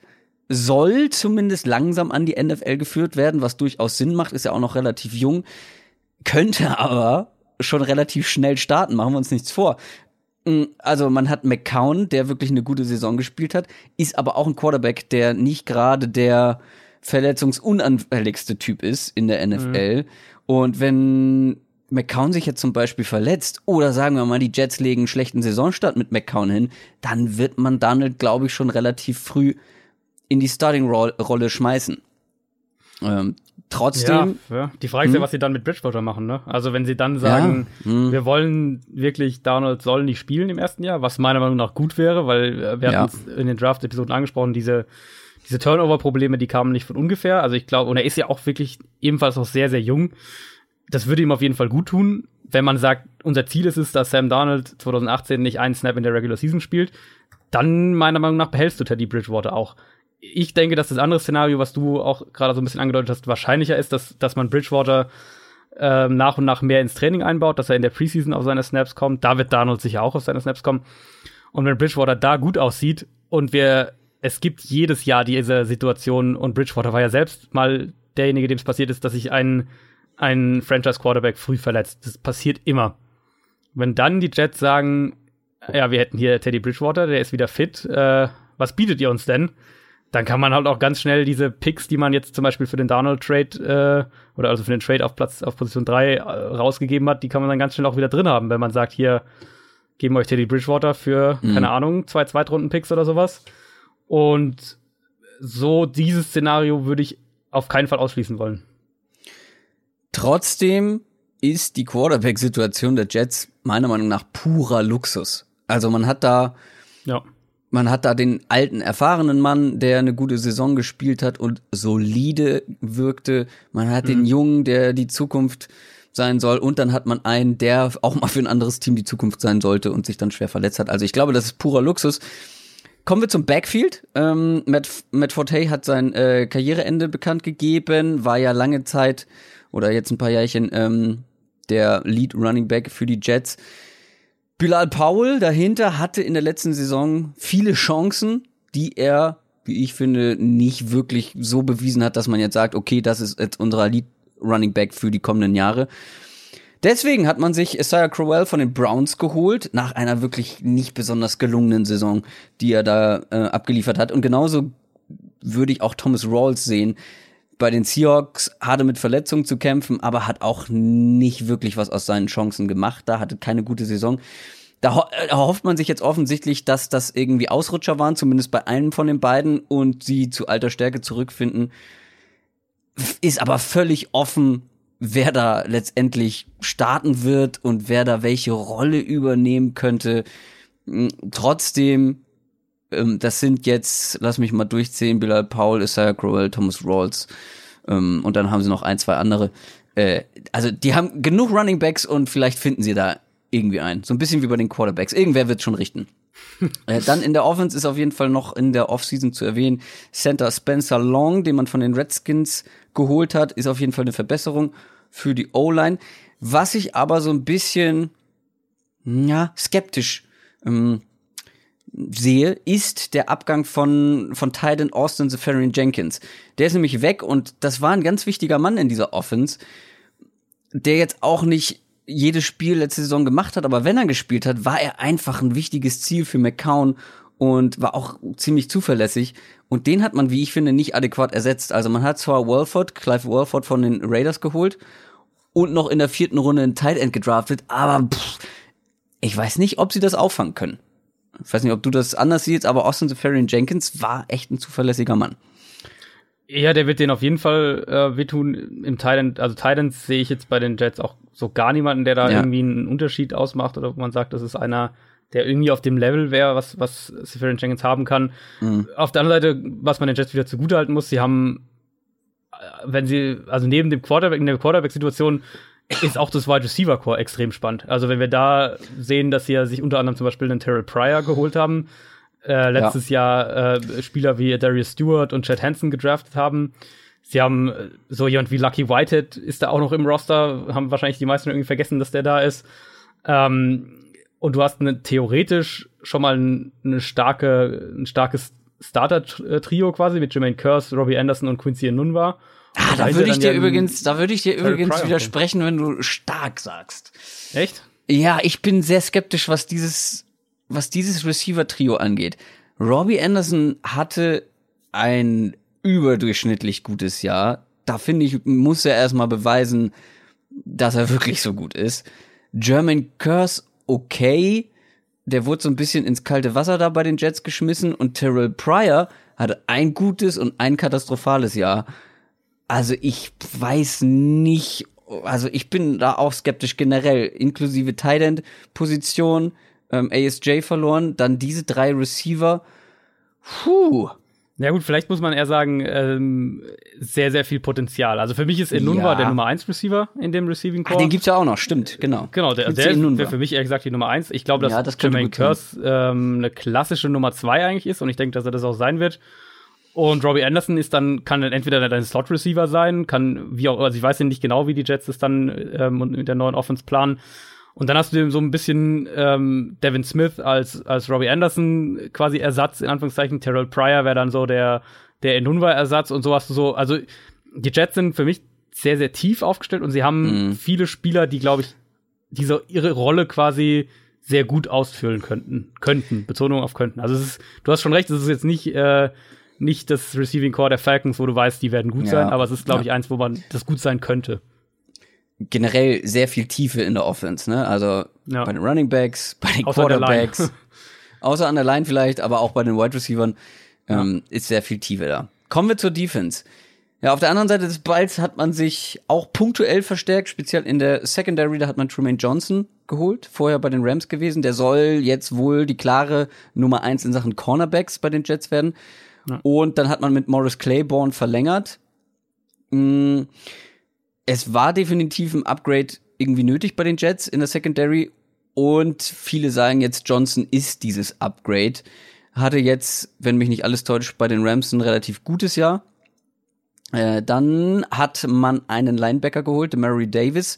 soll zumindest langsam an die NFL geführt werden, was durchaus Sinn macht, ist ja auch noch relativ jung, könnte aber schon relativ schnell starten, machen wir uns nichts vor. Mm, Also man hat McCown, der wirklich eine gute Saison gespielt hat, ist aber auch ein Quarterback, der nicht gerade der verletzungsunanfälligste Typ ist in der NFL. Und wenn McCown sich jetzt zum Beispiel verletzt oder sagen wir mal, die Jets legen einen schlechten Saisonstart mit McCown hin, dann wird man Donald, glaube ich, schon relativ früh in die Starting-Rolle schmeißen. Ähm, trotzdem, Ja, ja. Die Frage ist ja, was sie dann mit Bridgewater machen, ne? Also wenn sie dann sagen, wir wollen wirklich, Donald soll nicht spielen im ersten Jahr, was meiner Meinung nach gut wäre, weil äh, wir Ja. hatten es in den Draft-Episoden angesprochen, diese, diese Turnover-Probleme, die kamen nicht von ungefähr. Also ich glaube, und er ist ja auch wirklich ebenfalls noch sehr, sehr jung. Das würde ihm auf jeden Fall gut tun, wenn man sagt, unser Ziel ist es, dass Sam Darnold 2018 nicht einen Snap in der Regular Season spielt, dann meiner Meinung nach behältst du Teddy Bridgewater auch. Ich denke, dass das andere Szenario, was du auch gerade so ein bisschen angedeutet hast, wahrscheinlicher ist, dass, dass man Bridgewater ähm, nach und nach mehr ins Training einbaut, dass er in der Preseason auf seine Snaps kommt. Da wird Darnold sicher auch auf seine Snaps kommen. Und wenn Bridgewater da gut aussieht und wir, es gibt jedes Jahr diese Situation und Bridgewater war ja selbst mal derjenige, dem es passiert ist, dass sich ein, ein Franchise-Quarterback früh verletzt. Das passiert immer. Wenn dann die Jets sagen, ja, wir hätten hier Teddy Bridgewater, der ist wieder fit, äh, was bietet ihr uns denn? Dann kann man halt auch ganz schnell diese Picks, die man jetzt zum Beispiel für den Darnold-Trade äh, oder also für den Trade auf Platz auf Position 3 äh, rausgegeben hat, die kann man dann ganz schnell auch wieder drin haben, wenn man sagt, hier geben wir euch Teddy Bridgewater für, keine Ahnung, zwei Zweitrunden-Picks oder sowas. Und so dieses Szenario würde ich auf keinen Fall ausschließen wollen. Trotzdem ist die Quarterback-Situation der Jets meiner Meinung nach purer Luxus. Also man hat da, Ja. man hat da den alten, erfahrenen Mann, der eine gute Saison gespielt hat und solide wirkte. Man hat den Jungen, der die Zukunft sein soll. Und dann hat man einen, der auch mal für ein anderes Team die Zukunft sein sollte und sich dann schwer verletzt hat. Also ich glaube, das ist purer Luxus. Kommen wir zum Backfield. Ähm, Matt, Matt Forte hat sein äh, Karriereende bekannt gegeben, war ja lange Zeit oder jetzt ein paar Jährchen ähm, der Lead Running Back für die Jets. Bilal Powell dahinter hatte in der letzten Saison viele Chancen, die er, wie ich finde, nicht wirklich so bewiesen hat, dass man jetzt sagt, okay, das ist jetzt unser Lead Running Back für die kommenden Jahre. Deswegen hat man sich Isaiah Crowell von den Browns geholt, nach einer wirklich nicht besonders gelungenen Saison, die er da äh, abgeliefert hat. Und genauso würde ich auch Thomas Rawls sehen. Bei den Seahawks hatte mit Verletzungen zu kämpfen, aber hat auch nicht wirklich was aus seinen Chancen gemacht. Da hatte keine gute Saison. Da äh, erhofft man sich jetzt offensichtlich, dass das irgendwie Ausrutscher waren, zumindest bei einem von den beiden, und sie zu alter Stärke zurückfinden. Ist aber völlig offen, wer da letztendlich starten wird und wer da welche Rolle übernehmen könnte. Mm, Trotzdem, ähm, das sind jetzt, lass mich mal durchzählen, Bilal Paul, Isaiah Crowell, Thomas Rawls ähm, und dann haben sie noch ein, zwei andere. Äh, also die haben genug Running Backs und vielleicht finden sie da irgendwie einen. So ein bisschen wie bei den Quarterbacks. Irgendwer wird schon richten. Äh, dann in der Offense ist auf jeden Fall noch in der Offseason zu erwähnen, Center Spencer Long, den man von den Redskins geholt hat, ist auf jeden Fall eine Verbesserung für die O-Line. Was ich aber so ein bisschen, ja, skeptisch ähm, sehe, ist der Abgang von, von Titan Austin Zefarian Jenkins. Der ist nämlich weg und das war ein ganz wichtiger Mann in dieser Offense, der jetzt auch nicht jedes Spiel letzte Saison gemacht hat, aber wenn er gespielt hat, war er einfach ein wichtiges Ziel für McCown und war auch ziemlich zuverlässig. Und den hat man, wie ich finde, nicht adäquat ersetzt. Also man hat zwar Walford, Clive Walford von den Raiders geholt und noch in der vierten Runde einen Tight End gedraftet, aber pff, ich weiß nicht, ob sie das auffangen können. Ich weiß nicht, ob du das anders siehst, aber Austin Safarian Jenkins war echt ein zuverlässiger Mann. Ja, der wird den auf jeden Fall äh, wehtun im Thailand. Also Titans sehe ich jetzt bei den Jets auch so gar niemanden, der da ja. irgendwie einen Unterschied ausmacht oder wo man sagt, das ist einer, der irgendwie auf dem Level wäre, was, was Safarian Jenkins haben kann. Mhm. Auf der anderen Seite, was man den Jets wieder zugutehalten muss, sie haben, äh, wenn sie, also neben dem Quarterback, in der Quarterback-Situation ist auch das Wide Receiver Core extrem spannend. Also wenn wir da sehen, dass sie ja sich unter anderem zum Beispiel einen Terrell Pryor geholt haben, äh, letztes ja. Jahr äh, Spieler wie Darius Stewart und Chad Hansen gedraftet haben. Sie haben äh, so jemand wie Lucky Whitehead ist da auch noch im Roster, haben wahrscheinlich die meisten irgendwie vergessen, dass der da ist. Ähm, und du hast eine, theoretisch schon mal ein, eine starke, ein starkes Starter-Trio quasi mit Jermaine Curse, Robbie Anderson und Quincy Enunwa. Ah, da würde ich dir ja übrigens, da würde ich dir übrigens widersprechen, wenn du stark sagst. Echt? Ja, ich bin sehr skeptisch, was dieses, was dieses Receiver-Trio angeht. Robbie Anderson hatte ein überdurchschnittlich gutes Jahr. Da finde ich, muss er erstmal beweisen, dass er wirklich so gut ist. German Curse, okay. Der wurde so ein bisschen ins kalte Wasser da bei den Jets geschmissen und Terrell Pryor hatte ein gutes und ein katastrophales Jahr. Also ich weiß nicht, also ich bin da auch skeptisch generell, inklusive Tight Position, ähm, ASJ verloren, dann diese drei Receiver. Puh. Ja gut, vielleicht muss man eher sagen, ähm, sehr, sehr viel Potenzial. Also für mich ist Enunwa ja. der Nummer 1 Receiver in dem Receiving Core. Ah, den gibt's ja auch noch, stimmt, genau. Genau, der, der wäre für mich ehrlich gesagt die Nummer 1. Ich glaube, dass ja, das Jermaine Curse ähm, eine klassische Nummer 2 eigentlich ist und ich denke, dass er das auch sein wird. Und Robbie Anderson ist dann, kann dann entweder dein Slot-Receiver sein, kann, wie auch, also ich weiß ja nicht genau, wie die Jets es dann ähm, mit der neuen Offense planen. Und dann hast du so ein bisschen ähm, Devin Smith als, als Robbie Anderson quasi Ersatz, in Anführungszeichen. Terrell Pryor wäre dann so der, der Enunwa-Ersatz und so hast du so, also die Jets sind für mich sehr, sehr tief aufgestellt und sie haben mhm. viele Spieler, die, glaube ich, diese ihre Rolle quasi sehr gut ausfüllen könnten. Könnten, Betonung auf könnten. Also es ist, du hast schon recht, es ist jetzt nicht äh, nicht das Receiving Core der Falcons, wo du weißt, die werden gut ja. sein, aber es ist, glaube ja. ich, eins, wo man das gut sein könnte. Generell sehr viel Tiefe in der Offense, ne? Also ja. bei den Running Backs, bei den Außer Quarterbacks, außer an der Line vielleicht, aber auch bei den Wide Receivers ähm, ist sehr viel Tiefe da. Kommen wir zur Defense. Ja, auf der anderen Seite des Balls hat man sich auch punktuell verstärkt, speziell in der Secondary, da hat man Tremaine Johnson geholt, vorher bei den Rams gewesen. Der soll jetzt wohl die klare Nummer eins in Sachen Cornerbacks bei den Jets werden. Und dann hat man mit Morris Claiborne verlängert. Mm, es war definitiv ein Upgrade irgendwie nötig bei den Jets in der Secondary. Und viele sagen jetzt, Johnson ist dieses Upgrade. Hatte jetzt, wenn mich nicht alles täuscht, bei den Rams ein relativ gutes Jahr. Äh, dann hat man einen Linebacker geholt, Mary Davis.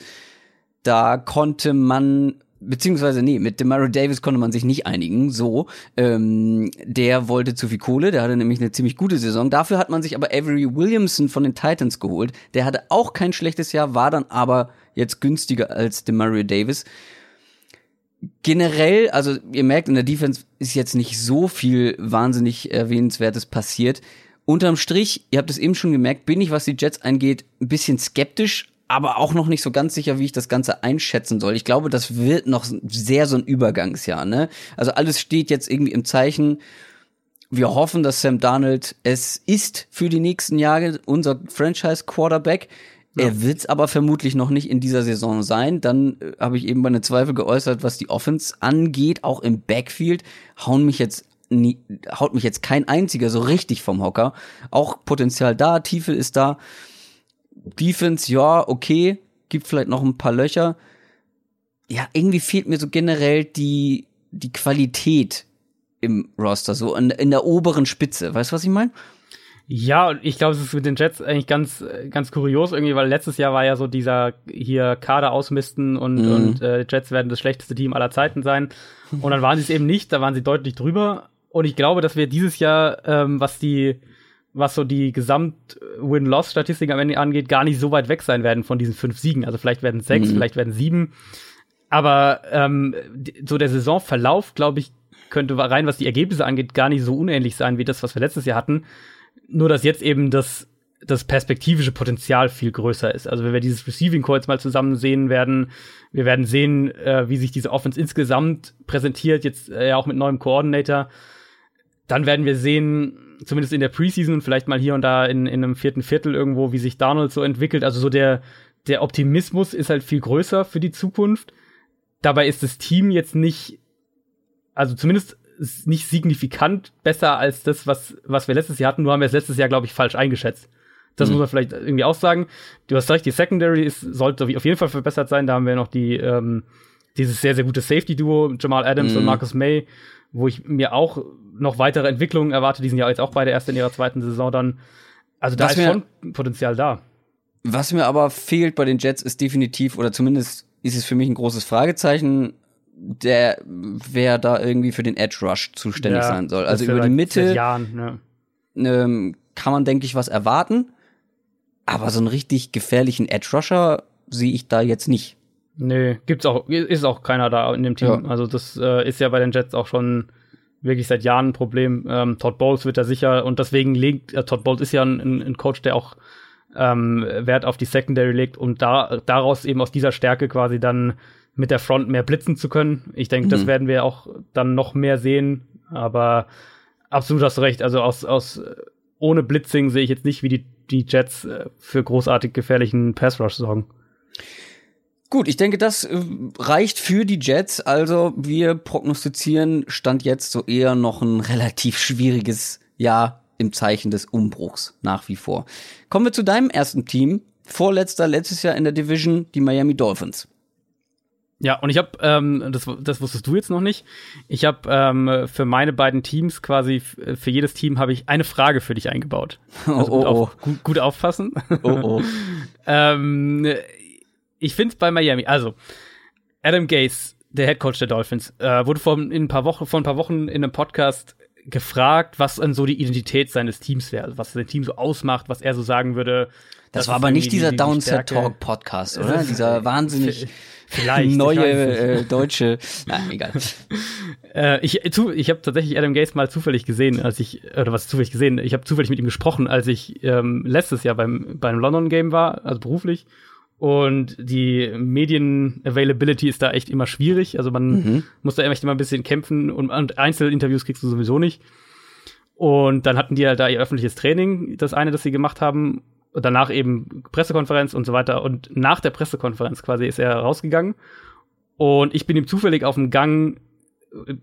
Da konnte man beziehungsweise nee, mit Demario Davis konnte man sich nicht einigen. So, ähm, der wollte zu viel Kohle, der hatte nämlich eine ziemlich gute Saison. Dafür hat man sich aber Avery Williamson von den Titans geholt. Der hatte auch kein schlechtes Jahr, war dann aber jetzt günstiger als Demario Davis. Generell, also ihr merkt, in der Defense ist jetzt nicht so viel wahnsinnig erwähnenswertes passiert. Unterm Strich, ihr habt es eben schon gemerkt, bin ich, was die Jets angeht, ein bisschen skeptisch, aber auch noch nicht so ganz sicher, wie ich das Ganze einschätzen soll. Ich glaube, das wird noch sehr so ein Übergangsjahr, ne? Also alles steht jetzt irgendwie im Zeichen. Wir hoffen, dass Sam Darnold es ist für die nächsten Jahre unser Franchise Quarterback. Ja. Er wird es aber vermutlich noch nicht in dieser Saison sein. Dann äh, habe ich eben meine Zweifel geäußert, was die Offense angeht, auch im Backfield. Hauen mich jetzt nie, haut mich jetzt kein einziger so richtig vom Hocker. Auch Potenzial da, Tiefe ist da. Defense, ja, okay, gibt vielleicht noch ein paar Löcher. Ja, irgendwie fehlt mir so generell die, die Qualität im Roster, so in, in der oberen Spitze. Weißt du, was ich meine? Ja, ich glaube, es ist mit den Jets eigentlich ganz, ganz kurios irgendwie, weil letztes Jahr war ja so dieser hier Kader ausmisten und, mhm. und äh, Jets werden das schlechteste Team aller Zeiten sein. Und dann waren sie es eben nicht, da waren sie deutlich drüber. Und ich glaube, dass wir dieses Jahr, ähm, was die was so die Gesamt-Win-Loss-Statistik am Ende angeht, gar nicht so weit weg sein werden von diesen fünf Siegen. Also vielleicht werden es sechs, mhm. vielleicht werden sieben. Aber ähm, so der Saisonverlauf, glaube ich, könnte rein, was die Ergebnisse angeht, gar nicht so unähnlich sein wie das, was wir letztes Jahr hatten. Nur, dass jetzt eben das, das perspektivische Potenzial viel größer ist. Also wenn wir dieses Receiving Core jetzt mal zusammen sehen werden, wir werden sehen, äh, wie sich diese Offense insgesamt präsentiert, jetzt äh, auch mit neuem Coordinator. Dann werden wir sehen, zumindest in der Preseason und vielleicht mal hier und da in, in einem vierten Viertel irgendwo, wie sich Donald so entwickelt. Also so der, der Optimismus ist halt viel größer für die Zukunft. Dabei ist das Team jetzt nicht, also zumindest nicht signifikant besser als das, was, was wir letztes Jahr hatten. Nur haben wir es letztes Jahr, glaube ich, falsch eingeschätzt. Das mhm. muss man vielleicht irgendwie auch sagen. Du hast recht, die Secondary ist, sollte auf jeden Fall verbessert sein. Da haben wir noch die, ähm, dieses sehr, sehr gute Safety-Duo, Jamal Adams mhm. und Marcus May, wo ich mir auch noch weitere Entwicklungen erwarte. Die sind ja jetzt auch beide erst in ihrer zweiten Saison dann. Also da was ist mir, schon Potenzial da. Was mir aber fehlt bei den Jets ist definitiv, oder zumindest ist es für mich ein großes Fragezeichen, der, wer da irgendwie für den Edge Rush zuständig ja, sein soll. Also über die Mitte Jahren, ja. ähm, kann man, denke ich, was erwarten. Aber so einen richtig gefährlichen Edge Rusher sehe ich da jetzt nicht. Nee, gibt's auch, ist auch keiner da in dem Team. Ja. Also das äh, ist ja bei den Jets auch schon wirklich seit Jahren ein Problem. Ähm, Todd Bowles wird da sicher und deswegen legt, äh, Todd Bowles ist ja ein, ein Coach, der auch ähm, Wert auf die Secondary legt, um da daraus eben aus dieser Stärke quasi dann mit der Front mehr blitzen zu können. Ich denke, mhm. das werden wir auch dann noch mehr sehen, aber absolut hast du recht. Also aus, aus ohne Blitzing sehe ich jetzt nicht, wie die, die Jets äh, für großartig gefährlichen Pass Rush sorgen. Gut, ich denke, das äh, reicht für die Jets. Also wir prognostizieren Stand jetzt so eher noch ein relativ schwieriges Jahr im Zeichen des Umbruchs nach wie vor. Kommen wir zu deinem ersten Team. Vorletzter letztes Jahr in der Division, die Miami Dolphins. Ja, und ich habe, ähm, das, das wusstest du jetzt noch nicht, ich habe ähm, für meine beiden Teams quasi, für jedes Team habe ich eine Frage für dich eingebaut. Also oh, oh, gut, auf, oh. gut, gut, aufpassen. Oh, oh. ähm, ich finde bei Miami, also Adam Gase, der Head Coach der Dolphins, äh, wurde vor, in ein paar Wochen, vor ein paar Wochen in einem Podcast gefragt, was dann so die Identität seines Teams wäre, also was sein Team so ausmacht, was er so sagen würde. Das, war aber nicht dieser die, die Downset Talk Podcast, oder? dieser wahnsinnig Vielleicht, neue äh, deutsche. Na, egal. äh, ich ich habe tatsächlich Adam Gates mal zufällig gesehen, als ich oder was zufällig gesehen. Ich habe zufällig mit ihm gesprochen, als ich ähm, letztes Jahr beim beim London Game war, also beruflich. Und die Medien-Availability ist da echt immer schwierig. Also man mhm. muss da echt immer ein bisschen kämpfen und, und Einzelinterviews kriegst du sowieso nicht. Und dann hatten die halt da ihr öffentliches Training, das eine, das sie gemacht haben. Und danach eben Pressekonferenz und so weiter. Und nach der Pressekonferenz quasi ist er rausgegangen. Und ich bin ihm zufällig auf dem Gang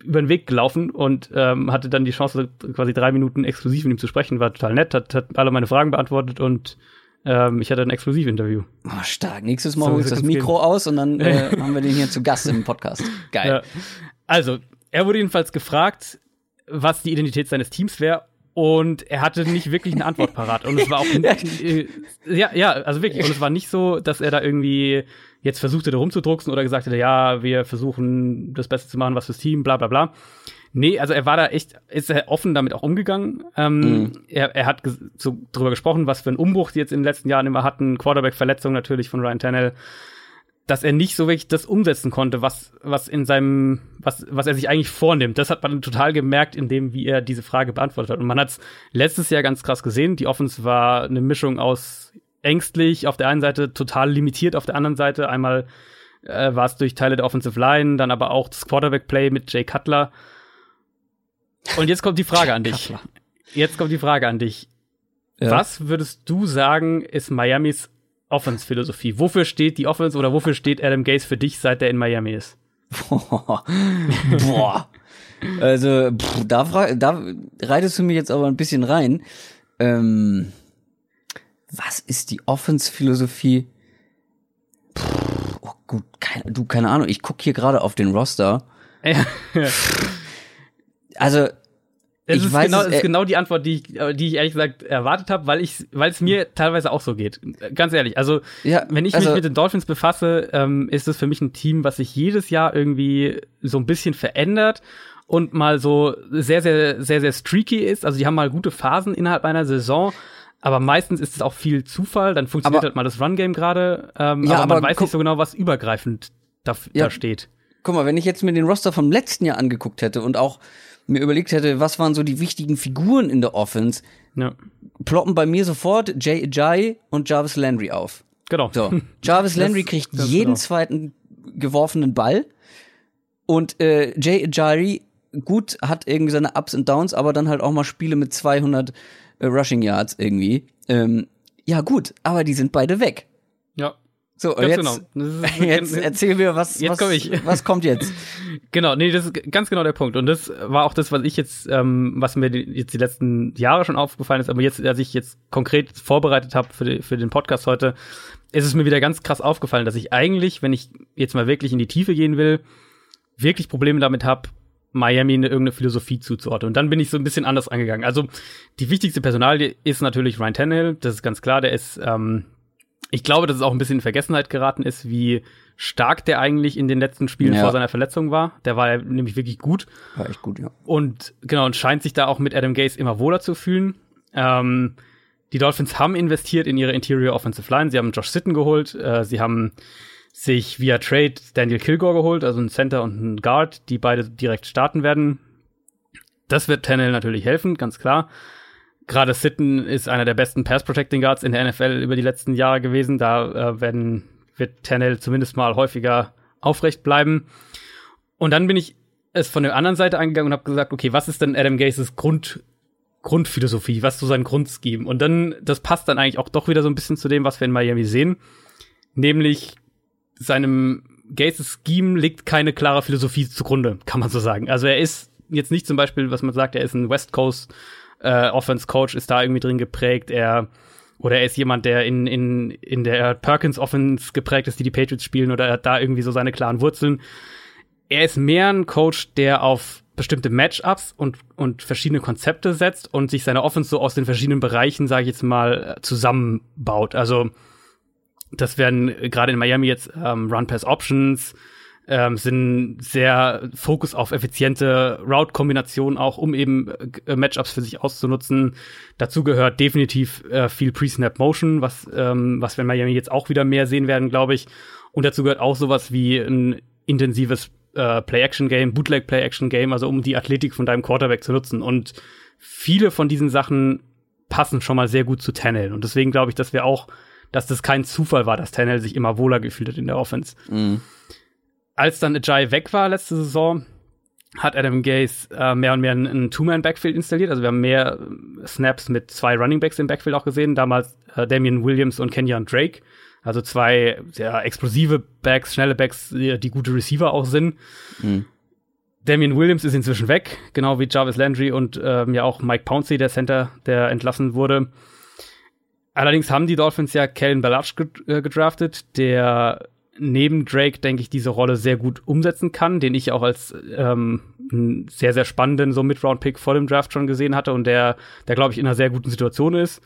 über den Weg gelaufen und ähm, hatte dann die Chance, quasi drei Minuten exklusiv mit ihm zu sprechen. War total nett, hat, hat alle meine Fragen beantwortet und ähm, ich hatte ein Exklusivinterview. Oh, stark. Nächstes Mal so, holst du das Mikro gehen. aus und dann äh, haben wir den hier zu Gast im Podcast. Geil. Ja. Also, er wurde jedenfalls gefragt, was die Identität seines Teams wäre. Und er hatte nicht wirklich eine Antwort parat. Und es war auch, äh, ja, ja, also wirklich. Und es war nicht so, dass er da irgendwie jetzt versuchte, da rumzudrucksen oder gesagt hätte, ja, wir versuchen das Beste zu machen, was fürs Team, bla, bla, bla. Nee, also er war da echt, ist er offen damit auch umgegangen. Ähm, mhm. er, er hat so drüber gesprochen, was für einen Umbruch die jetzt in den letzten Jahren immer hatten. Quarterback-Verletzung natürlich von Ryan Tannehill. Dass er nicht so wirklich das umsetzen konnte, was, was in seinem, was, was er sich eigentlich vornimmt. Das hat man total gemerkt, in dem, wie er diese Frage beantwortet hat. Und man hat es letztes Jahr ganz krass gesehen. Die Offense war eine Mischung aus ängstlich auf der einen Seite, total limitiert auf der anderen Seite. Einmal äh, war es durch Teile der Offensive Line, dann aber auch das Quarterback-Play mit Jay Cutler und jetzt kommt die Frage an dich. Jetzt kommt die Frage an dich. Ja. Was würdest du sagen, ist Miamis Offense-Philosophie? Wofür steht die Offense oder wofür steht Adam Gaze für dich, seit er in Miami ist? Boah. Boah. Also, pff, da, da reitest du mir jetzt aber ein bisschen rein. Ähm, was ist die Offense-Philosophie? Oh gut, keine, du, keine Ahnung. Ich guck hier gerade auf den Roster. Ja. Also es ich ist, weiß, genau, es, ist genau die Antwort, die ich, die ich ehrlich gesagt erwartet habe, weil ich, weil es mir teilweise auch so geht. Ganz ehrlich. Also, ja, wenn ich also, mich mit den Dolphins befasse, ähm, ist es für mich ein Team, was sich jedes Jahr irgendwie so ein bisschen verändert und mal so sehr, sehr, sehr, sehr streaky ist. Also die haben mal gute Phasen innerhalb einer Saison. Aber meistens ist es auch viel Zufall, dann funktioniert Aber- halt mal das Run-Game gerade, ähm, Ja, aber, man aber weiß nicht so genau, was übergreifend da, Ja. da steht. Guck mal, wenn ich jetzt mir den Roster vom letzten Jahr angeguckt hätte und auch mir überlegt hätte, was waren so die wichtigen Figuren in der Offense, Ja, ploppen bei mir sofort Jay Ajayi und Jarvis Landry auf. genau. So, Jarvis Landry kriegt das jeden genau. zweiten geworfenen Ball und äh, Jay Ajayi gut hat irgendwie seine Ups und Downs, aber dann halt auch mal Spiele mit 200 äh, Rushing Yards irgendwie. Ähm, ja gut, aber die sind beide weg. So, und jetzt, genau. Ist- jetzt erzähl mir, was, Jetzt was, komm ich. was kommt jetzt? Genau, nee, das ist ganz genau der Punkt. Und das war auch das, was ich jetzt, ähm, was mir die, jetzt die letzten Jahre schon aufgefallen ist, aber jetzt, als ich jetzt konkret vorbereitet habe für, die, für den Podcast heute, ist es mir wieder ganz krass aufgefallen, dass ich eigentlich, wenn ich jetzt mal wirklich in die Tiefe gehen will, wirklich Probleme damit habe, Miami eine irgendeine Philosophie zuzuordnen. Und dann bin ich so ein bisschen anders angegangen. Also die wichtigste Personalie ist natürlich Ryan Tannehill, das ist ganz klar, der ist, ähm, ich glaube, dass es auch ein bisschen in Vergessenheit geraten ist, wie stark der eigentlich in den letzten Spielen Ja. vor seiner Verletzung war. Der war ja nämlich wirklich gut War echt gut, ja. und genau und scheint sich da auch mit Adam Gase immer wohler zu fühlen. Ähm, die Dolphins haben investiert in ihre Interior Offensive Line. Sie haben Josh Sitten geholt. Äh, sie haben sich via Trade Daniel Kilgore geholt, also ein Center und ein Guard, die beide direkt starten werden. Das wird Tannehill natürlich helfen, ganz klar. Gerade Sitten ist einer der besten Pass-Protecting Guards in der NFL über die letzten Jahre gewesen. Da äh, werden, wird Tannehill zumindest mal häufiger aufrecht bleiben. Und dann bin ich es von der anderen Seite angegangen und habe gesagt, okay, was ist denn Adam Gases Grund, Grundphilosophie, was ist so sein Grundscheme? Und dann, das passt dann eigentlich auch doch wieder so ein bisschen zu dem, was wir in Miami sehen. Nämlich seinem Gases Scheme liegt keine klare Philosophie zugrunde, kann man so sagen. Also er ist jetzt nicht zum Beispiel, was man sagt, er ist ein West Coast äh, Offense Coach, ist da irgendwie drin geprägt. Er oder er ist jemand, der in, in, in der Perkins Offense geprägt ist, die die Patriots spielen, oder er hat da irgendwie so seine klaren Wurzeln. Er ist mehr ein Coach, der auf bestimmte Matchups und, und verschiedene Konzepte setzt und sich seine Offense so aus den verschiedenen Bereichen, sage ich jetzt mal, zusammenbaut. Also das werden gerade in Miami jetzt ähm, Run-Pass-Options, ähm, sind sehr Fokus auf effiziente Route-Kombinationen auch, um eben äh, Matchups für sich auszunutzen. Dazu gehört definitiv äh, viel Pre-Snap-Motion, was, ähm, was wir in Miami jetzt auch wieder mehr sehen werden, glaube ich. Und dazu gehört auch sowas wie ein intensives äh, Play-Action-Game, Bootleg-Play-Action-Game, also um die Athletik von deinem Quarterback zu nutzen. Und viele von diesen Sachen passen schon mal sehr gut zu Tannehill. Und deswegen glaube ich, dass wir auch, dass das kein Zufall war, dass Tannehill sich immer wohler gefühlt hat in der Offense. Mhm. Als dann Ajay weg war letzte Saison, hat Adam Gase äh, mehr und mehr ein, ein Two-Man-Backfield installiert. Also wir haben mehr äh, Snaps mit zwei Running Backs im Backfield auch gesehen. Damals äh, Damian Williams und Kenyon Drake. Also zwei sehr explosive Backs, schnelle Backs, die, die gute Receiver auch sind. Mhm. Damian Williams ist inzwischen weg, genau wie Jarvis Landry und ähm, ja auch Mike Pouncey, der Center, der entlassen wurde. Allerdings haben die Dolphins ja Kellen Balazs ged- äh, gedraftet, der neben Drake, denke ich, diese Rolle sehr gut umsetzen kann, den ich auch als ähm, einen sehr, sehr spannenden so Mid-Round-Pick vor dem Draft schon gesehen hatte und der, der glaube ich, in einer sehr guten Situation ist.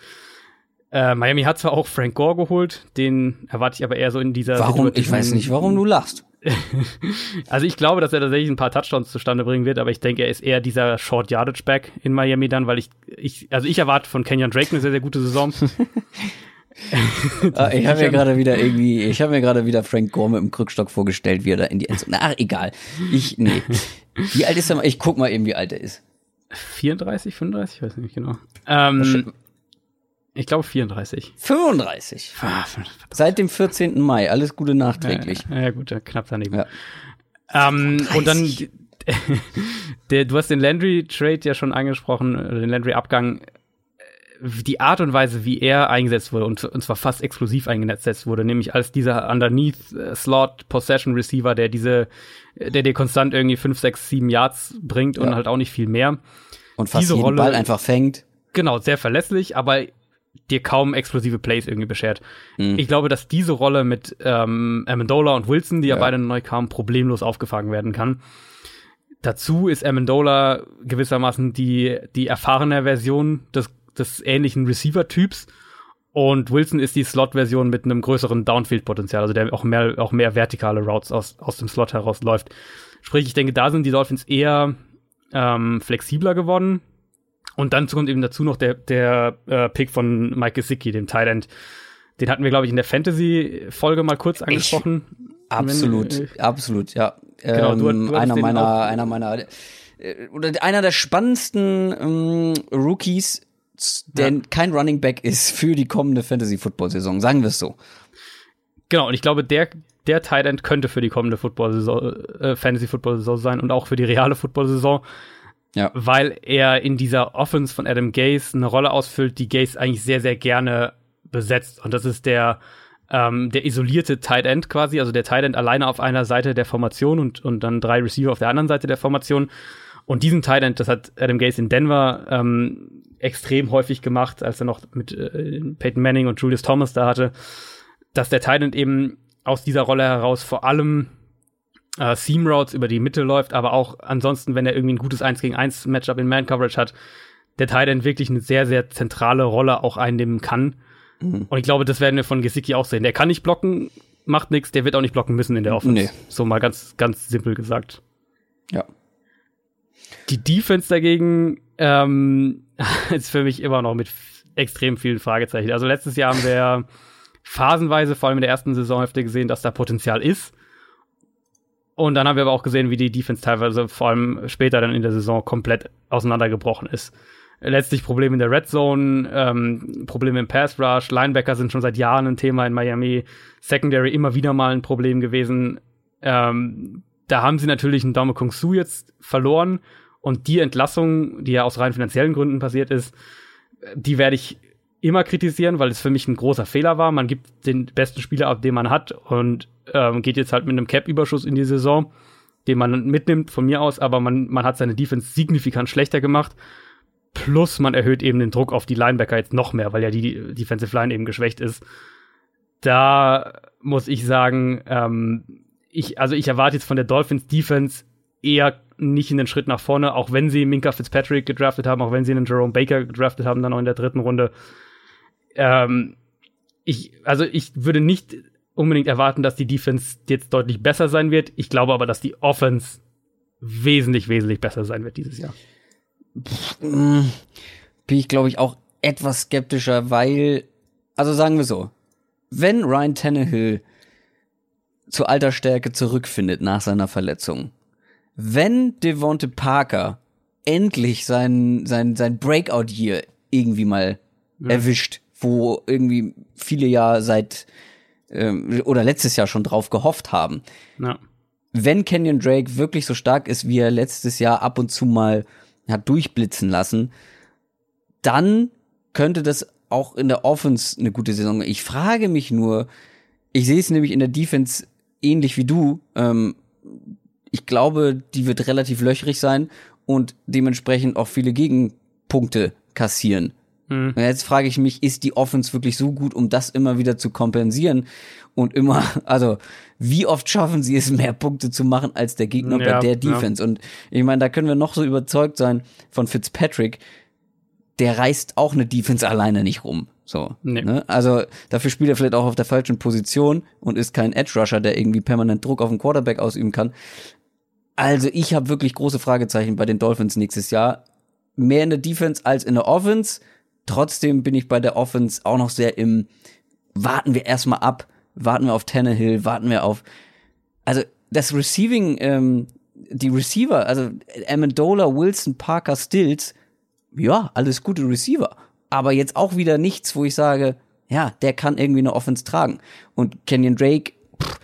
Äh, Miami hat zwar auch Frank Gore geholt, den erwarte ich aber eher so in dieser Warum? Ich weiß nicht, warum du lachst. also ich glaube, dass er tatsächlich ein paar Touchdowns zustande bringen wird, aber ich denke, er ist eher dieser Short Yardage Back in Miami dann, weil ich, ich also ich erwarte von Kenyon Drake eine sehr, sehr gute Saison. Ah, ich habe mir gerade wieder irgendwie, ich habe mir gerade wieder Frank Gore mit dem Krückstock vorgestellt, wie er da in die Endzone. Ach, egal. Ich, nee. Wie alt ist er? Ich guck mal eben, wie alt er ist. 34, 35, ich weiß nicht genau. Ähm, ich glaube 34. 35. Ah, Seit dem 14. Mai. Alles Gute nachträglich. Ja, ja gut, knapp daneben. Ja. Ähm, und dann, 30. der, du hast den Landry-Trade ja schon angesprochen, den Landry-Abgang. Die Art und Weise, wie er eingesetzt wurde, und, und zwar fast exklusiv eingesetzt wurde, nämlich als dieser Underneath-Slot-Possession-Receiver, der diese, der dir konstant irgendwie 5, 6, 7 Yards bringt und Ja. halt auch nicht viel mehr. Und fast Diese jeden Rolle- Ball einfach fängt. Genau, sehr verlässlich, aber dir kaum explosive Plays irgendwie beschert. Mhm. Ich glaube, dass diese Rolle mit ähm, Amendola und Wilson, die ja, Ja. beide neu kamen, problemlos aufgefangen werden kann. Dazu ist Amendola gewissermaßen die, die erfahrene Version des, des ähnlichen Receiver-Typs. Und Wilson ist die Slot-Version mit einem größeren Downfield-Potenzial, also der auch mehr, auch mehr vertikale Routes aus, aus dem Slot herausläuft. Sprich, ich denke, da sind die Dolphins eher ähm, flexibler geworden. Und dann kommt eben dazu noch der, der äh, Pick von Mike Gesicki, dem End. Den hatten wir, glaube ich, in der Fantasy-Folge mal kurz angesprochen. Ich, absolut, Wenn, äh, absolut, ja. Genau, du, ähm, du einer meiner, einer meiner, äh, oder einer der spannendsten ähm, Rookies, der ja. kein Running Back ist für die kommende Fantasy-Football-Saison, sagen wir es so. Genau, und ich glaube, der, der Tight End könnte für die kommende Football-Saison, äh, Fantasy-Football-Saison sein und auch für die reale Football-Saison. Ja. Weil er in dieser Offense von Adam Gase eine Rolle ausfüllt, die Gase eigentlich sehr, sehr gerne besetzt. Und das ist der, ähm, der isolierte Tight End quasi, also der Tight End alleine auf einer Seite der Formation und, und dann drei Receiver auf der anderen Seite der Formation. Und diesen Tight End, das hat Adam Gase in Denver ähm, extrem häufig gemacht, als er noch mit äh, Peyton Manning und Julius Thomas da hatte, dass der Tight End eben aus dieser Rolle heraus vor allem äh, Seam Routes über die Mitte läuft, aber auch ansonsten, wenn er irgendwie ein gutes 1 gegen 1 Matchup in Man Coverage hat, der Tight End wirklich eine sehr, sehr zentrale Rolle auch einnehmen kann. Mhm. Und ich glaube, das werden wir von Gesicki auch sehen. Der kann nicht blocken, macht nichts, der wird auch nicht blocken müssen in der Offense. Nee. So mal ganz, ganz simpel gesagt. Ja. Die Defense dagegen ähm, ist für mich immer noch mit extrem vielen Fragezeichen. Also letztes Jahr haben wir phasenweise, vor allem in der ersten Saisonhälfte, gesehen, dass da Potenzial ist. Und dann haben wir aber auch gesehen, wie die Defense teilweise vor allem später dann in der Saison komplett auseinandergebrochen ist. Letztlich Probleme in der Red Zone, ähm, Probleme im Pass Rush, Linebacker sind schon seit Jahren ein Thema in Miami, Secondary immer wieder mal ein Problem gewesen. Ähm, da haben sie natürlich einen Daumen Kung Su jetzt verloren und die Entlassung, die ja aus rein finanziellen Gründen passiert ist, die werde ich immer kritisieren, weil es für mich ein großer Fehler war. Man gibt den besten Spieler ab, den man hat und ähm, geht jetzt halt mit einem Cap-Überschuss in die Saison, den man mitnimmt von mir aus, aber man, man hat seine Defense signifikant schlechter gemacht. Plus man erhöht eben den Druck auf die Linebacker jetzt noch mehr, weil ja die Defensive Line eben geschwächt ist. Da muss ich sagen, ähm, ich, also ich erwarte jetzt von der Dolphins Defense eher nicht in den Schritt nach vorne, auch wenn sie Minka Fitzpatrick gedraftet haben, auch wenn sie einen Jerome Baker gedraftet haben, dann auch in der dritten Runde. Ähm, ich, also ich würde nicht unbedingt erwarten, dass die Defense jetzt deutlich besser sein wird. Ich glaube aber, dass die Offense wesentlich, wesentlich besser sein wird dieses Jahr. Bin ich, glaube ich, auch etwas skeptischer, weil, also sagen wir so, wenn Ryan Tannehill zu alter Stärke zurückfindet nach seiner Verletzung, wenn Devonte Parker endlich sein, sein, sein Breakout-Year irgendwie mal ja. erwischt, wo irgendwie viele ja seit ähm, oder letztes Jahr schon drauf gehofft haben. Ja. Wenn Kenyon Drake wirklich so stark ist, wie er letztes Jahr ab und zu mal hat durchblitzen lassen, dann könnte das auch in der Offense eine gute Saison. Ich frage mich nur, ich sehe es nämlich in der Defense ähnlich wie du. Ähm, ich glaube, die wird relativ löchrig sein und dementsprechend auch viele Gegenpunkte kassieren. Mhm. Und jetzt frage ich mich, ist die Offense wirklich so gut, um das immer wieder zu kompensieren? Und immer, also wie oft schaffen sie es, mehr Punkte zu machen als der Gegner ja, bei der Defense? Ja. Und ich meine, da können wir noch so überzeugt sein von Fitzpatrick, der reißt auch eine Defense alleine nicht rum. So, nee. ne? Also dafür spielt er vielleicht auch auf der falschen Position und ist kein Edge Rusher, der irgendwie permanent Druck auf den Quarterback ausüben kann. Also ich habe wirklich große Fragezeichen bei den Dolphins nächstes Jahr. Mehr in der Defense als in der Offense. Trotzdem bin ich bei der Offense auch noch sehr im warten wir erstmal ab, warten wir auf Tannehill, warten wir auf also das Receiving ähm, die Receiver, also Amendola, Wilson, Parker, Stills, ja, alles gute Receiver, aber jetzt auch wieder nichts, wo ich sage, ja, der kann irgendwie eine Offense tragen und Kenyon Drake pff,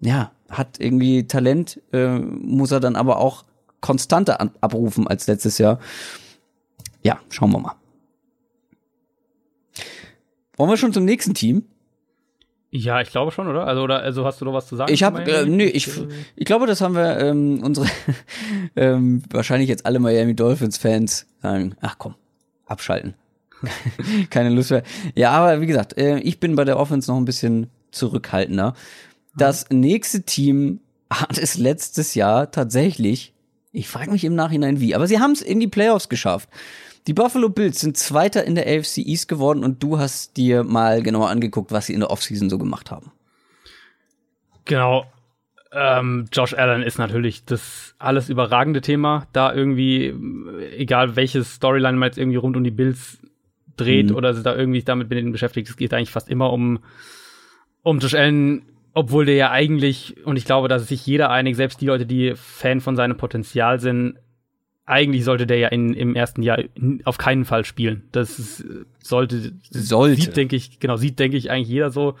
ja, hat irgendwie Talent, äh, muss er dann aber auch konstanter abrufen als letztes Jahr. Ja, schauen wir mal. Wollen wir schon zum nächsten Team? Ja, ich glaube schon, oder? Also, oder, also hast du noch was zu sagen? Ich habe, äh, nö, ich, ich glaube, das haben wir ähm, unsere ähm, wahrscheinlich jetzt alle Miami Dolphins Fans sagen. Ach komm, abschalten. Keine Lust mehr. Ja, aber wie gesagt, äh, ich bin bei der Offense noch ein bisschen zurückhaltender. Das nächste Team hat es letztes Jahr tatsächlich, ich frage mich im Nachhinein wie, aber sie haben es in die Playoffs geschafft. Die Buffalo Bills sind Zweiter in der AFC East geworden und du hast dir mal genauer angeguckt, was sie in der Offseason so gemacht haben. Genau. Ähm, Josh Allen ist natürlich das alles überragende Thema. Da irgendwie, egal welche Storyline man jetzt irgendwie rund um die Bills dreht mhm. oder da irgendwie damit mit denen beschäftigt, es geht eigentlich fast immer um, um Josh Allen, obwohl der ja eigentlich, und ich glaube, dass sich jeder einig, selbst die Leute, die Fan von seinem Potenzial sind, eigentlich sollte der ja in, im ersten Jahr auf keinen Fall spielen. Das ist, sollte, sollte. sieht, denke ich, genau, sieht, denke ich, eigentlich jeder so.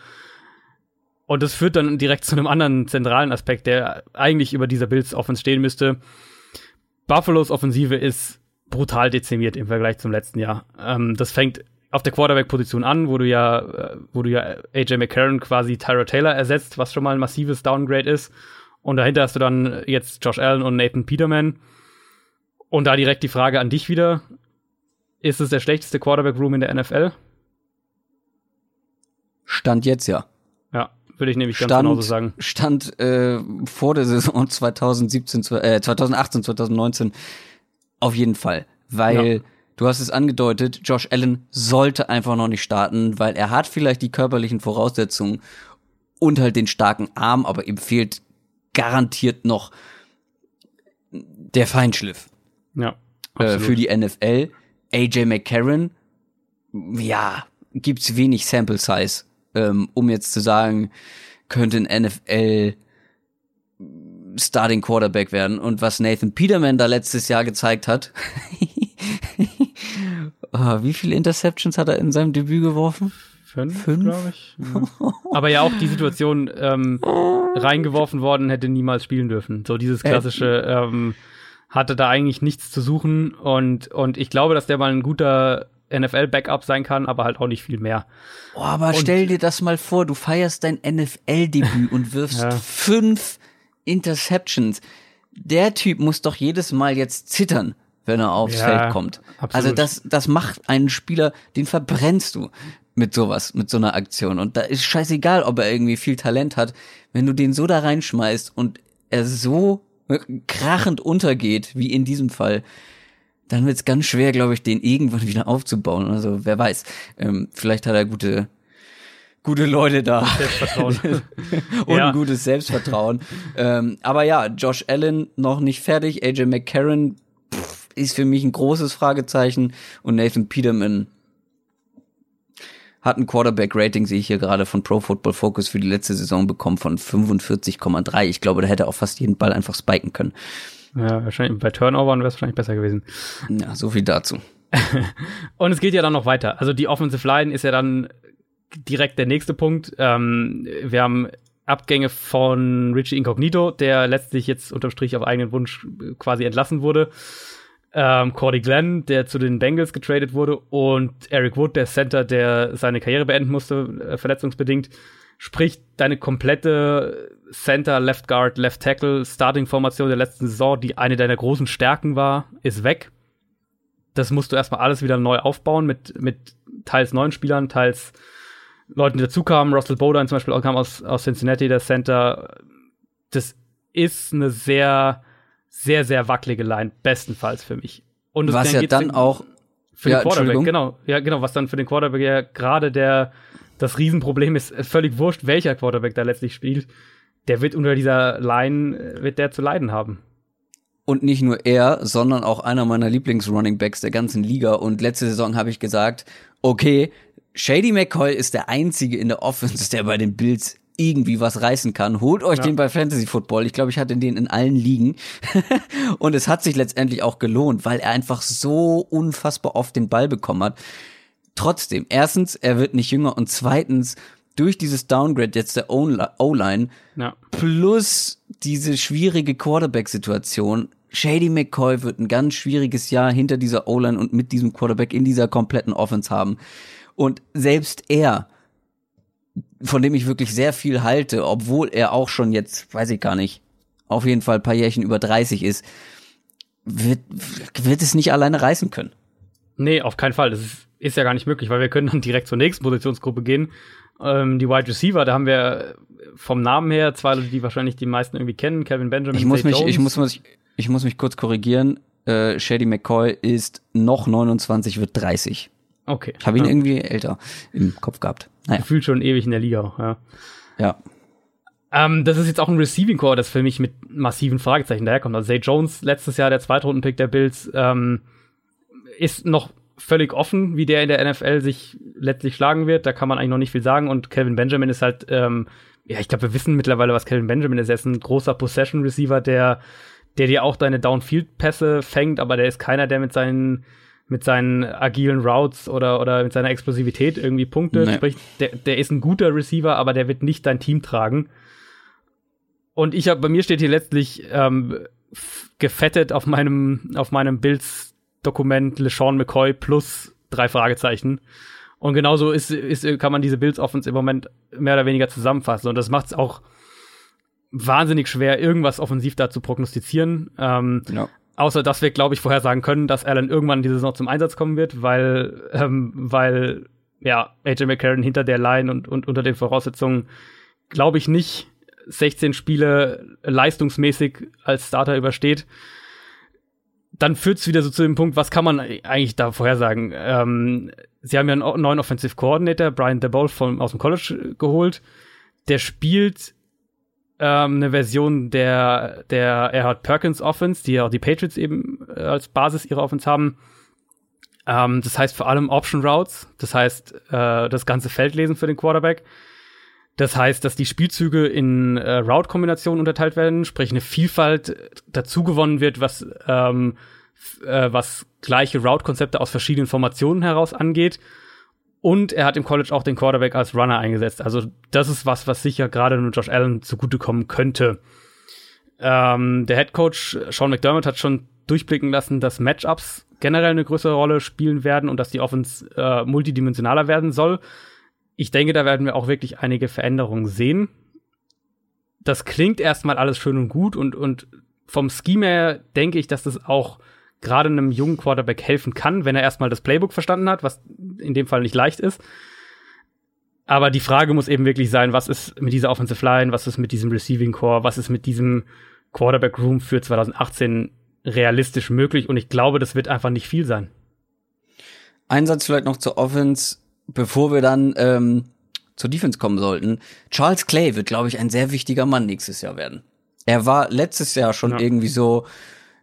Und das führt dann direkt zu einem anderen zentralen Aspekt, der eigentlich über dieser Bills Offense stehen müsste. Buffalo's Offensive ist brutal dezimiert im Vergleich zum letzten Jahr. Ähm, das fängt auf der Quarterback-Position an, wo du ja, äh, wo du ja AJ McCarron quasi Tyra Taylor ersetzt, was schon mal ein massives Downgrade ist. Und dahinter hast du dann jetzt Josh Allen und Nathan Peterman. Und da direkt die Frage an dich wieder. Ist es der schlechteste Quarterback-Room in der NFL? Stand jetzt ja. Ja, würde ich nämlich Stand, ganz genauso sagen. Stand äh, vor der Saison 2017, äh, 2018, 2019 auf jeden Fall, weil ja. Du hast es angedeutet, Josh Allen sollte einfach noch nicht starten, weil er hat vielleicht die körperlichen Voraussetzungen und halt den starken Arm, aber ihm fehlt garantiert noch der Feinschliff. Ja. Äh, für die NFL. AJ McCarron, ja, gibt's wenig Sample Size, ähm, um jetzt zu sagen, könnte ein NFL Starting Quarterback werden. Und was Nathan Peterman da letztes Jahr gezeigt hat, wie viele Interceptions hat er in seinem Debüt geworfen? Fünf, Fünf? glaube ich. Ja. Aber ja auch die Situation ähm, reingeworfen worden, hätte niemals spielen dürfen. So dieses klassische, ähm, hatte da eigentlich nichts zu suchen und, und ich glaube, dass der mal ein guter NFL-Backup sein kann, aber halt auch nicht viel mehr. Oh, aber und, stell dir das mal vor, du feierst dein NFL-Debüt und wirfst ja. fünf Interceptions. Der Typ muss doch jedes Mal jetzt zittern, wenn er aufs ja, Feld kommt. Absolut. Also das, das macht einen Spieler, den verbrennst du mit sowas, mit so einer Aktion. Und da ist scheißegal, ob er irgendwie viel Talent hat. Wenn du den so da reinschmeißt und er so krachend untergeht, wie in diesem Fall, dann wird es ganz schwer, glaube ich, den irgendwann wieder aufzubauen. Also wer weiß. Ähm, vielleicht hat er gute gute Leute da. Selbstvertrauen. und ja. gutes Selbstvertrauen. ähm, aber ja, Josh Allen noch nicht fertig. AJ McCarron ist für mich ein großes Fragezeichen. Und Nathan Peterman hat ein Quarterback-Rating, sehe ich hier gerade von Pro Football Focus für die letzte Saison bekommen von 45,3. Ich glaube, da hätte er auch fast jeden Ball einfach spiken können. Ja, wahrscheinlich bei Turnovern wäre es wahrscheinlich besser gewesen. Ja, so viel dazu. und es geht ja dann noch weiter. Also die Offensive Line ist ja dann direkt der nächste Punkt. Ähm, wir haben Abgänge von Richie Incognito, der letztlich jetzt unterm Strich auf eigenen Wunsch quasi entlassen wurde. Ähm, Cordy Glenn, der zu den Bengals getradet wurde, und Eric Wood, der Center, der seine Karriere beenden musste, äh, verletzungsbedingt. Sprich, deine komplette Center, Left Guard, Left Tackle, Starting-Formation der letzten Saison, die eine deiner großen Stärken war, ist weg. Das musst du erstmal alles wieder neu aufbauen mit, mit teils neuen Spielern, teils Leuten, die dazukamen. Russell Bowden zum Beispiel kam aus, aus Cincinnati, der Center. Das ist eine sehr, sehr, sehr wackelige Line, bestenfalls für mich. Und was ja dann auch für ja, den Quarterback, genau, ja, genau, was dann für den Quarterback ja gerade der das Riesenproblem ist, völlig wurscht, welcher Quarterback da letztlich spielt. Der wird unter dieser Line, äh, wird der zu leiden haben. Und nicht nur er, sondern auch einer meiner Lieblings-Runningbacks der ganzen Liga. Und letzte Saison habe ich gesagt, okay, Shady McCoy ist der einzige in der Offense, der bei den Bills irgendwie was reißen kann. Holt euch ja. den bei Fantasy Football. Ich glaube, ich hatte den in allen Ligen. und es hat sich letztendlich auch gelohnt, weil er einfach so unfassbar oft den Ball bekommen hat. Trotzdem, erstens, er wird nicht jünger und zweitens, durch dieses Downgrade jetzt der O-Line ja. plus diese schwierige Quarterback-Situation, Shady McCoy wird ein ganz schwieriges Jahr hinter dieser O-Line und mit diesem Quarterback in dieser kompletten Offense haben. Und selbst er, von dem ich wirklich sehr viel halte, obwohl er auch schon jetzt, weiß ich gar nicht, auf jeden Fall ein paar Jährchen über 30 ist, wird, wird es nicht alleine reißen können. Nee, auf keinen Fall. Das ist, ist ja gar nicht möglich, weil wir können dann direkt zur nächsten Positionsgruppe gehen. Ähm, die Wide Receiver, da haben wir vom Namen her zwei Leute, die wahrscheinlich die meisten irgendwie kennen, Kevin Benjamin. Ich muss mich, Jones. ich muss mich, ich muss mich kurz korrigieren. Äh, Shady McCoy ist noch 29, wird 30. Okay. Ich habe ihn ja. irgendwie älter im Kopf gehabt. Naja. Gefühlt schon ewig in der Liga ja. Ja. Ähm, das ist jetzt auch ein Receiving Core, das für mich mit massiven Fragezeichen daherkommt. Also Zay Jones, letztes Jahr der Zweitrunden-Pick der Bills, ähm, ist noch völlig offen, wie der in der NFL sich letztlich schlagen wird. Da kann man eigentlich noch nicht viel sagen. Und Kevin Benjamin ist halt, ähm, ja, ich glaube, wir wissen mittlerweile, was Kevin Benjamin ist. Er ist ein großer Possession-Receiver, der, der dir auch deine Downfield-Pässe fängt, aber der ist keiner, der mit seinen mit seinen agilen Routes oder, oder mit seiner Explosivität irgendwie punktet. Nee. Sprich, der, der ist ein guter Receiver, aber der wird nicht dein Team tragen. Und ich habe, bei mir steht hier letztlich ähm, gefettet auf meinem, auf meinem Bills-Dokument LeSean McCoy plus drei Fragezeichen. Und genauso ist, ist, kann man diese Bills Offense im Moment mehr oder weniger zusammenfassen. Und das macht es auch wahnsinnig schwer, irgendwas offensiv da zu prognostizieren. Ähm, ja. Außer, dass wir, glaube ich, vorhersagen können, dass Allen irgendwann in dieser Saison zum Einsatz kommen wird, weil, ähm, weil, ja, AJ McCarron hinter der Line und, und unter den Voraussetzungen, glaube ich, nicht 16 Spiele leistungsmäßig als Starter übersteht, dann führt es wieder so zu dem Punkt, was kann man eigentlich da vorhersagen? Ähm, sie haben ja einen neuen Offensive Coordinator, Brian DeBoll aus dem College geholt. Der spielt ähm, eine Version der, der Erhard Perkins Offense, die ja auch die Patriots eben äh, als Basis ihrer Offense haben. Ähm, das heißt vor allem Option Routes, das heißt äh, das ganze Feld lesen für den Quarterback. Das heißt, dass die Spielzüge in äh, Route-Kombinationen unterteilt werden, sprich eine Vielfalt dazu gewonnen wird, was, ähm, äh, was gleiche Route-Konzepte aus verschiedenen Formationen heraus angeht. Und er hat im College auch den Quarterback als Runner eingesetzt. Also das ist was, was sicher gerade nur Josh Allen zugutekommen könnte. Ähm, der Head Coach Sean McDermott hat schon durchblicken lassen, dass Matchups generell eine größere Rolle spielen werden und dass die Offense äh, multidimensionaler werden soll ich denke, da werden wir auch wirklich einige Veränderungen sehen. Das klingt erstmal alles schön und gut und, und vom Scheme her denke ich, dass das auch gerade einem jungen Quarterback helfen kann, wenn er erstmal das Playbook verstanden hat, was in dem Fall nicht leicht ist. Aber die Frage muss eben wirklich sein, was ist mit dieser Offensive Line, was ist mit diesem Receiving Core, was ist mit diesem Quarterback Room für 2018 realistisch möglich? Und ich glaube, das wird einfach nicht viel sein. Einsatz vielleicht noch zur Offense bevor wir dann ähm, zur Defense kommen sollten, Charles Clay wird, glaube ich, ein sehr wichtiger Mann nächstes Jahr werden. Er war letztes Jahr schon ja. irgendwie so,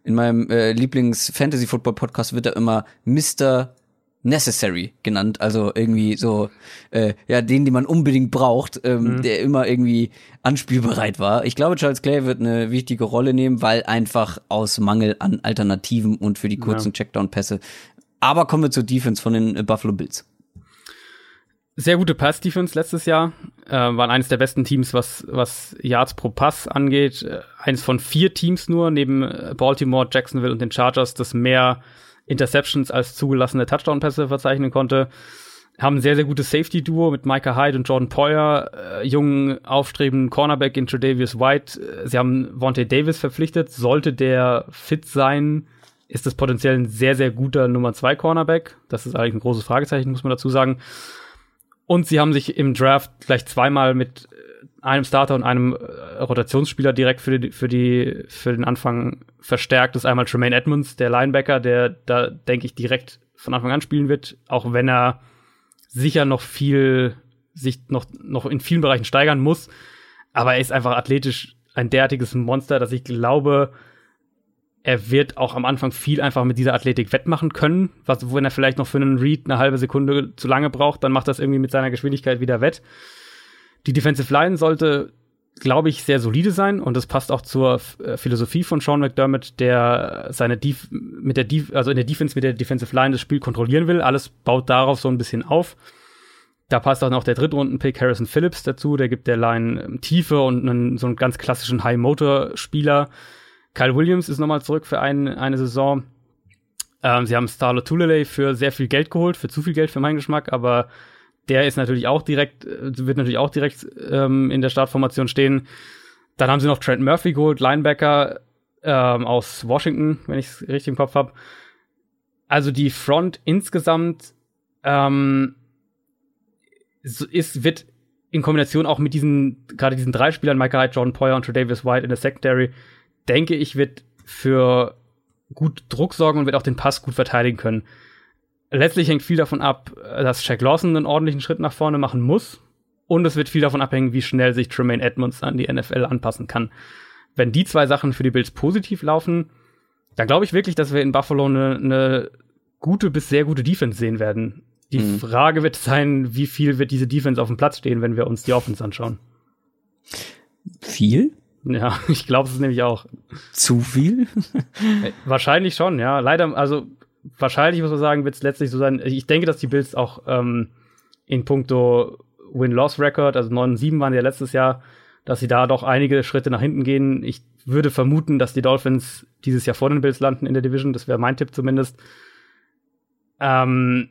in meinem äh, Lieblings-Fantasy-Football-Podcast wird er immer Mr. Necessary genannt, also irgendwie so, äh, ja, den, den man unbedingt braucht, ähm, mhm. der immer irgendwie anspielbereit war. Ich glaube, Charles Clay wird eine wichtige Rolle nehmen, weil einfach aus Mangel an Alternativen und für die kurzen ja. Checkdown-Pässe. Aber kommen wir zur Defense von den äh, Buffalo Bills sehr gute Pass-Defense letztes Jahr. Äh, waren eines der besten Teams, was, was Yards pro Pass angeht. Äh, eines von vier Teams nur, neben äh, Baltimore, Jacksonville und den Chargers, das mehr Interceptions als zugelassene Touchdown-Pässe verzeichnen konnte. Haben ein sehr, sehr gutes Safety-Duo mit Micah Hyde und Jordan Poyer, äh, jungen, aufstrebenden Cornerback in Tredavious White. Sie haben Vontae Davis verpflichtet. Sollte der fit sein, ist das potenziell ein sehr, sehr guter Nummer 2 Cornerback. Das ist eigentlich ein großes Fragezeichen, muss man dazu sagen. Und sie haben sich im Draft gleich zweimal mit äh, einem Starter und einem äh, Rotationsspieler direkt für die, für die, für den Anfang verstärkt. Das ist einmal Tremaine Edmonds, der Linebacker, der da, denke ich, direkt von Anfang an spielen wird, auch wenn er sicher noch viel, sich noch, noch in vielen Bereichen steigern muss. Aber er ist einfach athletisch ein derartiges Monster, dass ich glaube, er wird auch am Anfang viel einfach mit dieser Athletik wettmachen können. Was, wenn er vielleicht noch für einen Read eine halbe Sekunde zu lange braucht, dann macht das irgendwie mit seiner Geschwindigkeit wieder wett. Die Defensive Line sollte, glaube ich, sehr solide sein und das passt auch zur äh, Philosophie von Sean McDermott, der seine Def mit der Def also in der Defense mit der Defensive Line das Spiel kontrollieren will. Alles baut darauf so ein bisschen auf. Da passt auch noch der Drittrunden-Pick Harrison Phillips dazu. Der gibt der Line ähm, Tiefe und einen, so einen ganz klassischen High-Motor-Spieler Kyle Williams ist nochmal zurück für ein, eine Saison. Ähm, sie haben Starlo Tulele für sehr viel Geld geholt, für zu viel Geld für meinen Geschmack, aber der ist natürlich auch direkt, äh, wird natürlich auch direkt ähm, in der Startformation stehen. Dann haben sie noch Trent Murphy geholt, Linebacker ähm, aus Washington, wenn ich es richtig im Kopf habe. Also die Front insgesamt ähm, ist, wird in Kombination auch mit diesen, gerade diesen drei Spielern, Michael Hyde, Jordan Poyer und Davis White in der Secondary, denke ich, wird für gut Druck sorgen und wird auch den Pass gut verteidigen können. Letztlich hängt viel davon ab, dass Shaq Lawson einen ordentlichen Schritt nach vorne machen muss. Und es wird viel davon abhängen, wie schnell sich Tremaine Edmonds an die NFL anpassen kann. Wenn die zwei Sachen für die Bills positiv laufen, dann glaube ich wirklich, dass wir in Buffalo eine ne gute bis sehr gute Defense sehen werden. Die mhm. Frage wird sein, wie viel wird diese Defense auf dem Platz stehen, wenn wir uns die Offense anschauen. Viel? Ja, ich glaube es nämlich auch. Zu viel? Äh, wahrscheinlich schon, ja. Leider, also wahrscheinlich muss man sagen, wird es letztlich so sein. Ich denke, dass die Bills auch ähm, in puncto Win-Loss-Record, also 9 und 7 waren ja letztes Jahr, dass sie da doch einige Schritte nach hinten gehen. Ich würde vermuten, dass die Dolphins dieses Jahr vor den Bills landen in der Division. Das wäre mein Tipp zumindest. Ähm,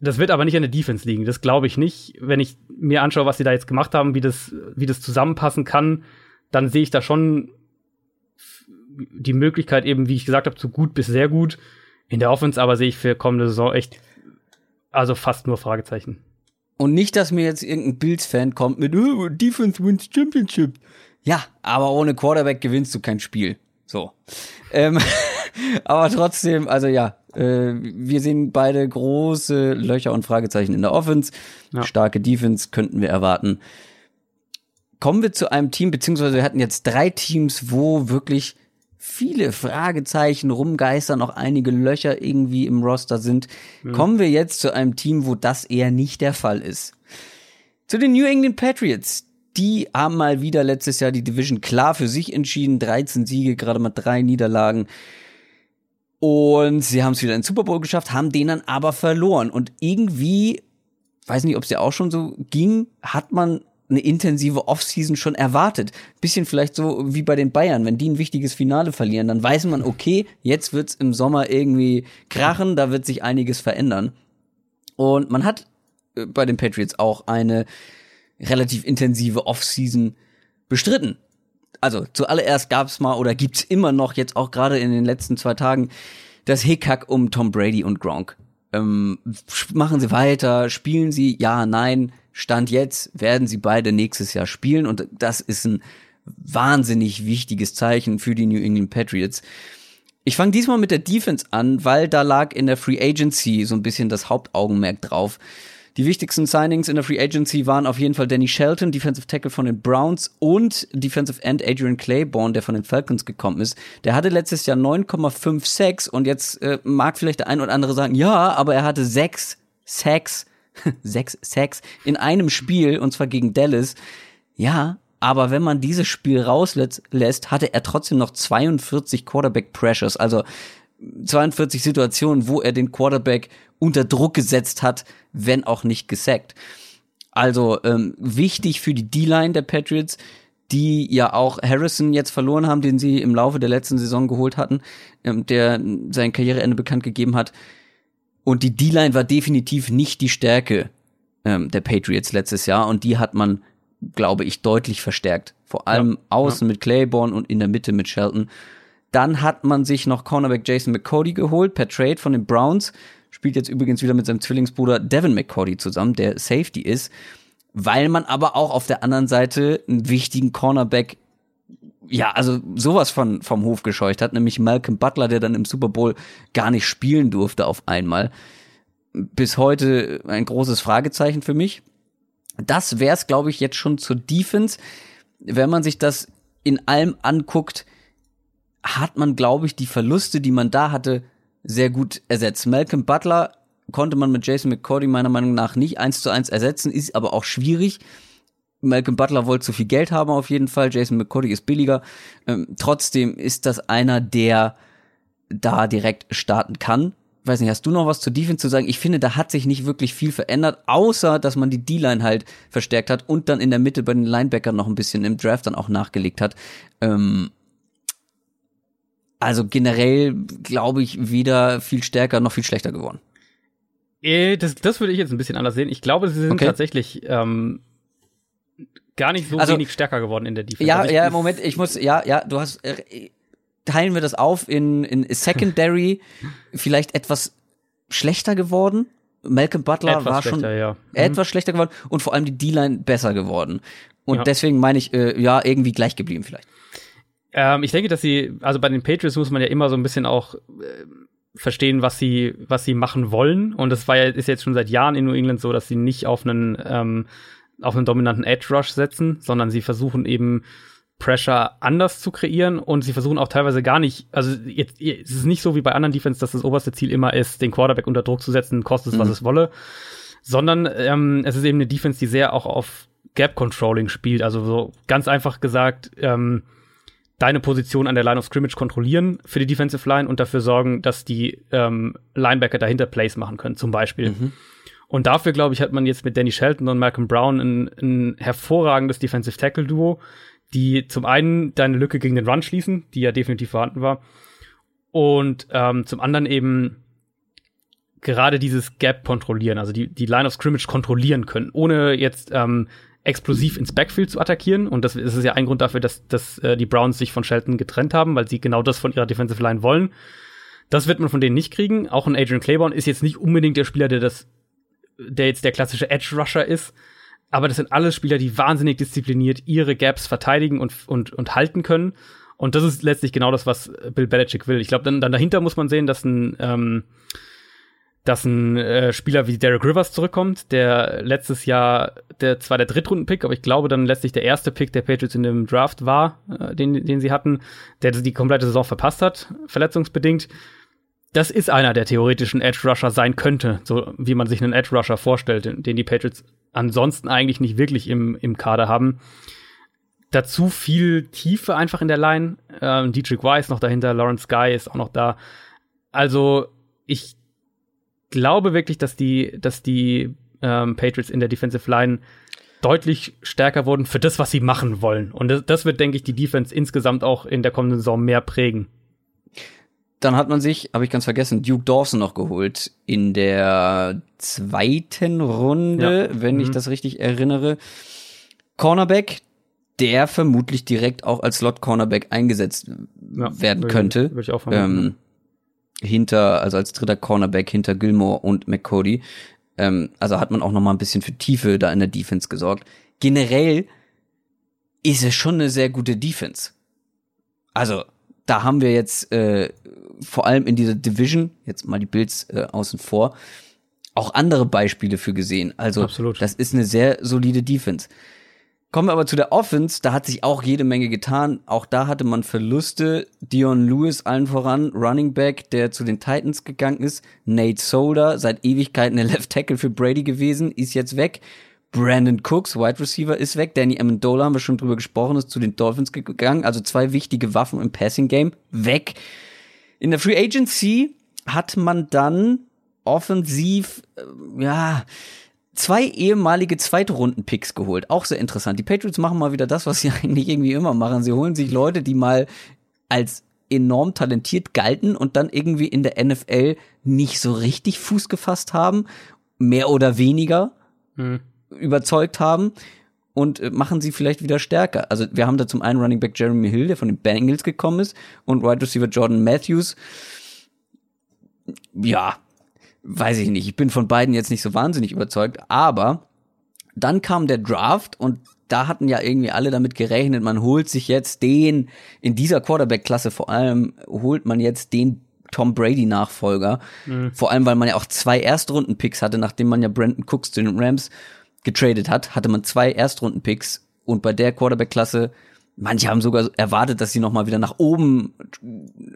das wird aber nicht an der Defense liegen. Das glaube ich nicht. Wenn ich mir anschaue, was sie da jetzt gemacht haben, wie das, wie das zusammenpassen kann, dann sehe ich da schon die Möglichkeit eben, wie ich gesagt habe, zu gut bis sehr gut. In der Offense aber sehe ich für kommende Saison echt, also fast nur Fragezeichen. Und nicht, dass mir jetzt irgendein Bills-Fan kommt mit oh, Defense wins Championship. Ja, aber ohne Quarterback gewinnst du kein Spiel. So. ähm, aber trotzdem, also ja, äh, wir sehen beide große Löcher und Fragezeichen in der Offense. Ja. Starke Defense könnten wir erwarten. Kommen wir zu einem Team, beziehungsweise wir hatten jetzt drei Teams, wo wirklich viele Fragezeichen rumgeistern, auch einige Löcher irgendwie im Roster sind. Mhm. Kommen wir jetzt zu einem Team, wo das eher nicht der Fall ist. Zu den New England Patriots. Die haben mal wieder letztes Jahr die Division klar für sich entschieden. 13 Siege, gerade mal drei Niederlagen. Und sie haben es wieder in den Super Bowl geschafft, haben den dann aber verloren. Und irgendwie, weiß nicht, ob es ja auch schon so ging, hat man eine intensive Offseason schon erwartet. Bisschen vielleicht so wie bei den Bayern, wenn die ein wichtiges Finale verlieren, dann weiß man, okay, jetzt wird's im Sommer irgendwie krachen, da wird sich einiges verändern. Und man hat äh, bei den Patriots auch eine relativ intensive Offseason bestritten. Also zuallererst gab's mal oder gibt's immer noch jetzt auch gerade in den letzten zwei Tagen das Hickhack um Tom Brady und Gronk. Ähm, machen sie weiter, spielen sie, ja, nein, Stand jetzt werden sie beide nächstes Jahr spielen und das ist ein wahnsinnig wichtiges Zeichen für die New England Patriots. Ich fange diesmal mit der Defense an, weil da lag in der Free Agency so ein bisschen das Hauptaugenmerk drauf. Die wichtigsten Signings in der Free Agency waren auf jeden Fall Danny Shelton, Defensive Tackle von den Browns und Defensive End Adrian Claiborne, der von den Falcons gekommen ist. Der hatte letztes Jahr 9,5 Sacks und jetzt äh, mag vielleicht der ein oder andere sagen, ja, aber er hatte sechs Sacks sechs Sacks in einem Spiel, und zwar gegen Dallas. Ja, aber wenn man dieses Spiel rauslässt, hatte er trotzdem noch 42 Quarterback Pressures, also 42 Situationen, wo er den Quarterback unter Druck gesetzt hat, wenn auch nicht gesackt. Also ähm, wichtig für die D-Line der Patriots, die ja auch Harrison jetzt verloren haben, den sie im Laufe der letzten Saison geholt hatten, ähm, der sein Karriereende bekannt gegeben hat. Und die D-Line war definitiv nicht die Stärke ähm, der Patriots letztes Jahr und die hat man, glaube ich, deutlich verstärkt. Vor allem ja, außen ja. mit Claiborne und in der Mitte mit Shelton. Dann hat man sich noch Cornerback Jason McCody geholt per Trade von den Browns. Spielt jetzt übrigens wieder mit seinem Zwillingsbruder Devin McCody zusammen, der Safety ist. Weil man aber auch auf der anderen Seite einen wichtigen Cornerback ja, also sowas von vom Hof gescheucht hat, nämlich Malcolm Butler, der dann im Super Bowl gar nicht spielen durfte auf einmal. Bis heute ein großes Fragezeichen für mich. Das wär's, glaube ich, jetzt schon zur Defense. Wenn man sich das in allem anguckt, hat man, glaube ich, die Verluste, die man da hatte, sehr gut ersetzt. Malcolm Butler konnte man mit Jason McCordy meiner Meinung nach nicht eins zu eins ersetzen, ist aber auch schwierig. Malcolm Butler wollte zu viel Geld haben auf jeden Fall. Jason McCurdy ist billiger. Ähm, trotzdem ist das einer, der da direkt starten kann. Weiß nicht, hast du noch was zur Defense zu sagen? Ich finde, da hat sich nicht wirklich viel verändert, außer dass man die D-Line halt verstärkt hat und dann in der Mitte bei den Linebackern noch ein bisschen im Draft dann auch nachgelegt hat. Ähm, also generell glaube ich weder viel stärker noch viel schlechter geworden. Äh, das, das würde ich jetzt ein bisschen anders sehen. Ich glaube, sie sind okay. tatsächlich ähm, gar nicht so also, wenig stärker geworden in der Defense. Ja, also ja, Moment, ich muss, ja, ja, du hast, äh, teilen wir das auf in, in Secondary vielleicht etwas schlechter geworden. Malcolm Butler etwas war schon ja. etwas mhm. schlechter geworden und vor allem die D-Line besser geworden. Und ja. deswegen meine ich, äh, ja, irgendwie gleich geblieben vielleicht. Ähm, ich denke, dass sie, also bei den Patriots muss man ja immer so ein bisschen auch äh, verstehen, was sie, was sie machen wollen. Und das war ja, ist jetzt schon seit Jahren in New England so, dass sie nicht auf einen ähm, auf einen dominanten Edge Rush setzen, sondern sie versuchen eben Pressure anders zu kreieren und sie versuchen auch teilweise gar nicht, also jetzt es ist nicht so wie bei anderen Defense, dass das oberste Ziel immer ist, den Quarterback unter Druck zu setzen, kostet es, was mhm. es wolle, sondern ähm, es ist eben eine Defense, die sehr auch auf Gap Controlling spielt, also so ganz einfach gesagt, ähm, deine Position an der Line of Scrimmage kontrollieren für die Defensive Line und dafür sorgen, dass die ähm, Linebacker dahinter Plays machen können, zum Beispiel. Mhm. Und dafür, glaube ich, hat man jetzt mit Danny Shelton und Malcolm Brown ein, ein hervorragendes Defensive Tackle Duo, die zum einen deine Lücke gegen den Run schließen, die ja definitiv vorhanden war, und ähm, zum anderen eben gerade dieses Gap kontrollieren, also die, die Line of Scrimmage kontrollieren können, ohne jetzt ähm, explosiv ins Backfield zu attackieren. Und das ist ja ein Grund dafür, dass, dass äh, die Browns sich von Shelton getrennt haben, weil sie genau das von ihrer Defensive Line wollen. Das wird man von denen nicht kriegen. Auch ein Adrian Claiborne ist jetzt nicht unbedingt der Spieler, der das, der jetzt der klassische Edge Rusher ist aber das sind alles Spieler, die wahnsinnig diszipliniert ihre Gaps verteidigen und, und, und halten können. Und das ist letztlich genau das, was Bill Belichick will. Ich glaube, dann, dann dahinter muss man sehen, dass ein, ähm, dass ein äh, Spieler wie Derek Rivers zurückkommt, der letztes Jahr der zwar der Drittrunden-Pick, aber ich glaube dann letztlich der erste Pick der Patriots in dem Draft war, äh, den, den sie hatten, der die komplette Saison verpasst hat, verletzungsbedingt. Das ist einer, der theoretischen Edge Rusher sein könnte, so wie man sich einen Edge Rusher vorstellt, den die Patriots ansonsten eigentlich nicht wirklich im, im Kader haben. Dazu viel Tiefe einfach in der Line. Ähm, Dietrich Weiss noch dahinter, Lawrence Guy ist auch noch da. Also ich glaube wirklich, dass die, dass die ähm, Patriots in der Defensive Line deutlich stärker wurden für das, was sie machen wollen. Und das, das wird, denke ich, die Defense insgesamt auch in der kommenden Saison mehr prägen. Dann hat man sich, habe ich ganz vergessen, Duke Dawson noch geholt in der zweiten Runde, ja. wenn mhm. ich das richtig erinnere. Cornerback, der vermutlich direkt auch als Slot Cornerback eingesetzt ja, werden könnte. Würde ich auch ähm, hinter, also als dritter Cornerback hinter Gilmore und McCody. Ähm, also hat man auch noch mal ein bisschen für Tiefe da in der Defense gesorgt. Generell ist es schon eine sehr gute Defense. Also da haben wir jetzt äh, vor allem in dieser Division, jetzt mal die Bills äh, außen vor, auch andere Beispiele für gesehen. Also Absolut. das ist eine sehr solide Defense. Kommen wir aber zu der Offense, da hat sich auch jede Menge getan. Auch da hatte man Verluste. Dion Lewis allen voran, Running Back, der zu den Titans gegangen ist. Nate Solder, seit Ewigkeiten der Left Tackle für Brady gewesen, ist jetzt weg. Brandon Cooks, Wide Receiver, ist weg. Danny Amendola, haben wir schon drüber gesprochen, ist zu den Dolphins gegangen. Also zwei wichtige Waffen im Passing Game, weg. In der Free Agency hat man dann offensiv, äh, ja, zwei ehemalige Zweitrunden-Picks geholt. Auch sehr interessant. Die Patriots machen mal wieder das, was sie eigentlich irgendwie immer machen. Sie holen sich Leute, die mal als enorm talentiert galten und dann irgendwie in der NFL nicht so richtig Fuß gefasst haben, mehr oder weniger. Hm überzeugt haben und äh, machen sie vielleicht wieder stärker. Also wir haben da zum einen Running Back Jeremy Hill, der von den Bengals gekommen ist, und Wide Receiver Jordan Matthews. Ja, weiß ich nicht. Ich bin von beiden jetzt nicht so wahnsinnig überzeugt, aber dann kam der Draft und da hatten ja irgendwie alle damit gerechnet, man holt sich jetzt den, in dieser Quarterback-Klasse vor allem, holt man jetzt den Tom Brady-Nachfolger. Mhm. Vor allem, weil man ja auch zwei Erstrunden-Picks hatte, nachdem man ja Brandon Cooks zu den Rams getradet hat, hatte man zwei Erstrunden-Picks und bei der Quarterback-Klasse, manche haben sogar erwartet, dass sie nochmal wieder nach oben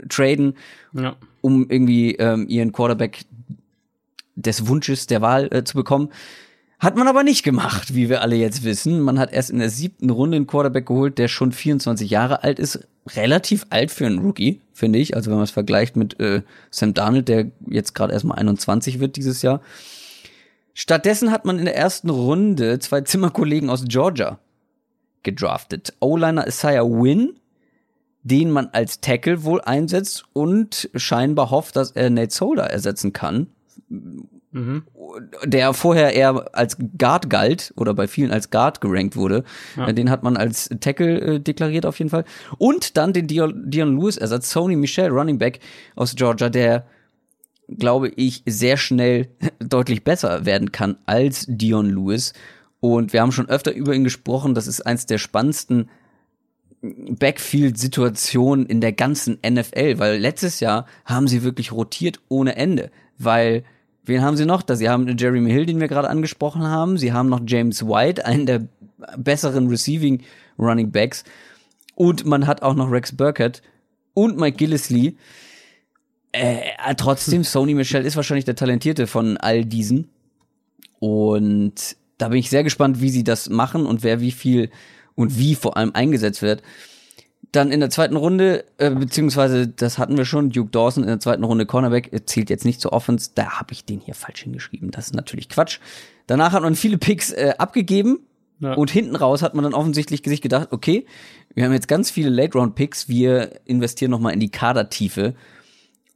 traden, ja. um irgendwie ähm, ihren Quarterback des Wunsches der Wahl äh, zu bekommen. Hat man aber nicht gemacht, wie wir alle jetzt wissen. Man hat erst in der siebten Runde einen Quarterback geholt, der schon 24 Jahre alt ist. Relativ alt für einen Rookie, finde ich. Also wenn man es vergleicht mit äh, Sam Darnold, der jetzt gerade erstmal 21 wird dieses Jahr. Stattdessen hat man in der ersten Runde zwei Zimmerkollegen aus Georgia gedraftet. O-Liner Isaiah Wynn, den man als Tackle wohl einsetzt und scheinbar hofft, dass er Nate Solder ersetzen kann. Mhm. Der vorher eher als Guard galt oder bei vielen als Guard gerankt wurde. Ja. Den hat man als Tackle äh, deklariert auf jeden Fall. Und dann den Dion, Dion Lewis Ersatz, Sony Michel, Running Back aus Georgia, der glaube ich, sehr schnell deutlich besser werden kann als Dion Lewis. Und wir haben schon öfter über ihn gesprochen. Das ist eins der spannendsten Backfield-Situationen in der ganzen NFL, weil letztes Jahr haben sie wirklich rotiert ohne Ende, weil Wen haben sie noch? Da sie haben Jeremy Hill, den wir gerade angesprochen haben. Sie haben noch James White, einen der besseren Receiving Running Backs. Und man hat auch noch Rex Burkett und Mike Gillisley. Äh, trotzdem, Sony Michel ist wahrscheinlich der talentierte von all diesen. Und da bin ich sehr gespannt, wie sie das machen und wer wie viel und wie vor allem eingesetzt wird. Dann in der zweiten Runde, äh, beziehungsweise das hatten wir schon, Duke Dawson in der zweiten Runde Cornerback, zählt jetzt nicht zur Offense, da habe ich den hier falsch hingeschrieben. Das ist natürlich Quatsch. Danach hat man viele Picks äh, abgegeben ja. und hinten raus hat man dann offensichtlich sich gedacht, okay, wir haben jetzt ganz viele Late-Round-Picks, wir investieren nochmal in die Kadertiefe.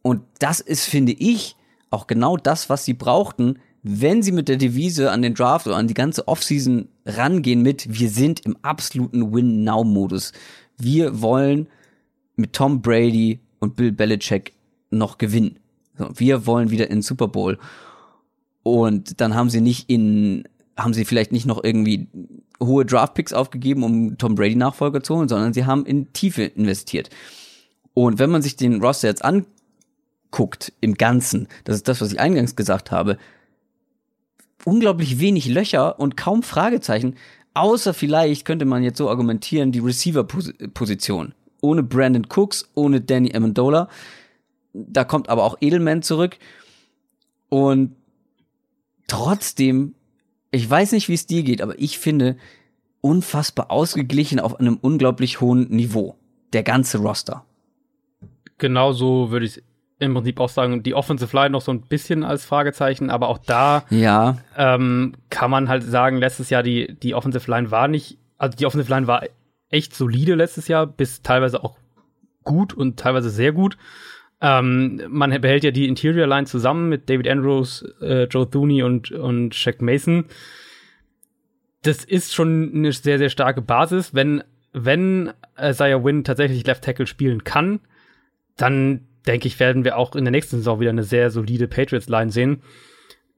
Und das ist, finde ich, auch genau das, was sie brauchten, wenn sie mit der Devise an den Draft oder an die ganze Offseason rangehen mit, wir sind im absoluten Win-Now-Modus. Wir wollen mit Tom Brady und Bill Belichick noch gewinnen. wir wollen wieder in den Super Bowl. Und dann haben sie nicht in, haben sie vielleicht nicht noch irgendwie hohe Draft-Picks aufgegeben, um Tom Brady Nachfolger zu holen, sondern sie haben in Tiefe investiert. Und wenn man sich den Roster jetzt anguckt, im Ganzen, das ist das, was ich eingangs gesagt habe, unglaublich wenig Löcher und kaum Fragezeichen, außer vielleicht könnte man jetzt so argumentieren, die Receiver-Position. Ohne Brandon Cooks, ohne Danny Amendola. Da kommt aber auch Edelman zurück. Und trotzdem, ich weiß nicht, wie es dir geht, aber ich finde unfassbar ausgeglichen auf einem unglaublich hohen Niveau. Der ganze Roster. Genau so würde ich im Prinzip auch sagen, die Offensive Line noch so ein bisschen als Fragezeichen, aber auch da ja. ähm, kann man halt sagen, letztes Jahr die, die Offensive Line war nicht, also die Offensive Line war echt solide letztes Jahr, bis teilweise auch gut und teilweise sehr gut. Ähm, man behält ja die Interior Line zusammen mit David Andrews, äh, Joe Thuney und, und Shaq Mason. Das ist schon eine sehr, sehr starke Basis. Wenn, wenn Isaiah Wynn tatsächlich Left Tackle spielen kann, dann denke ich, werden wir auch in der nächsten Saison wieder eine sehr solide Patriots-Line sehen.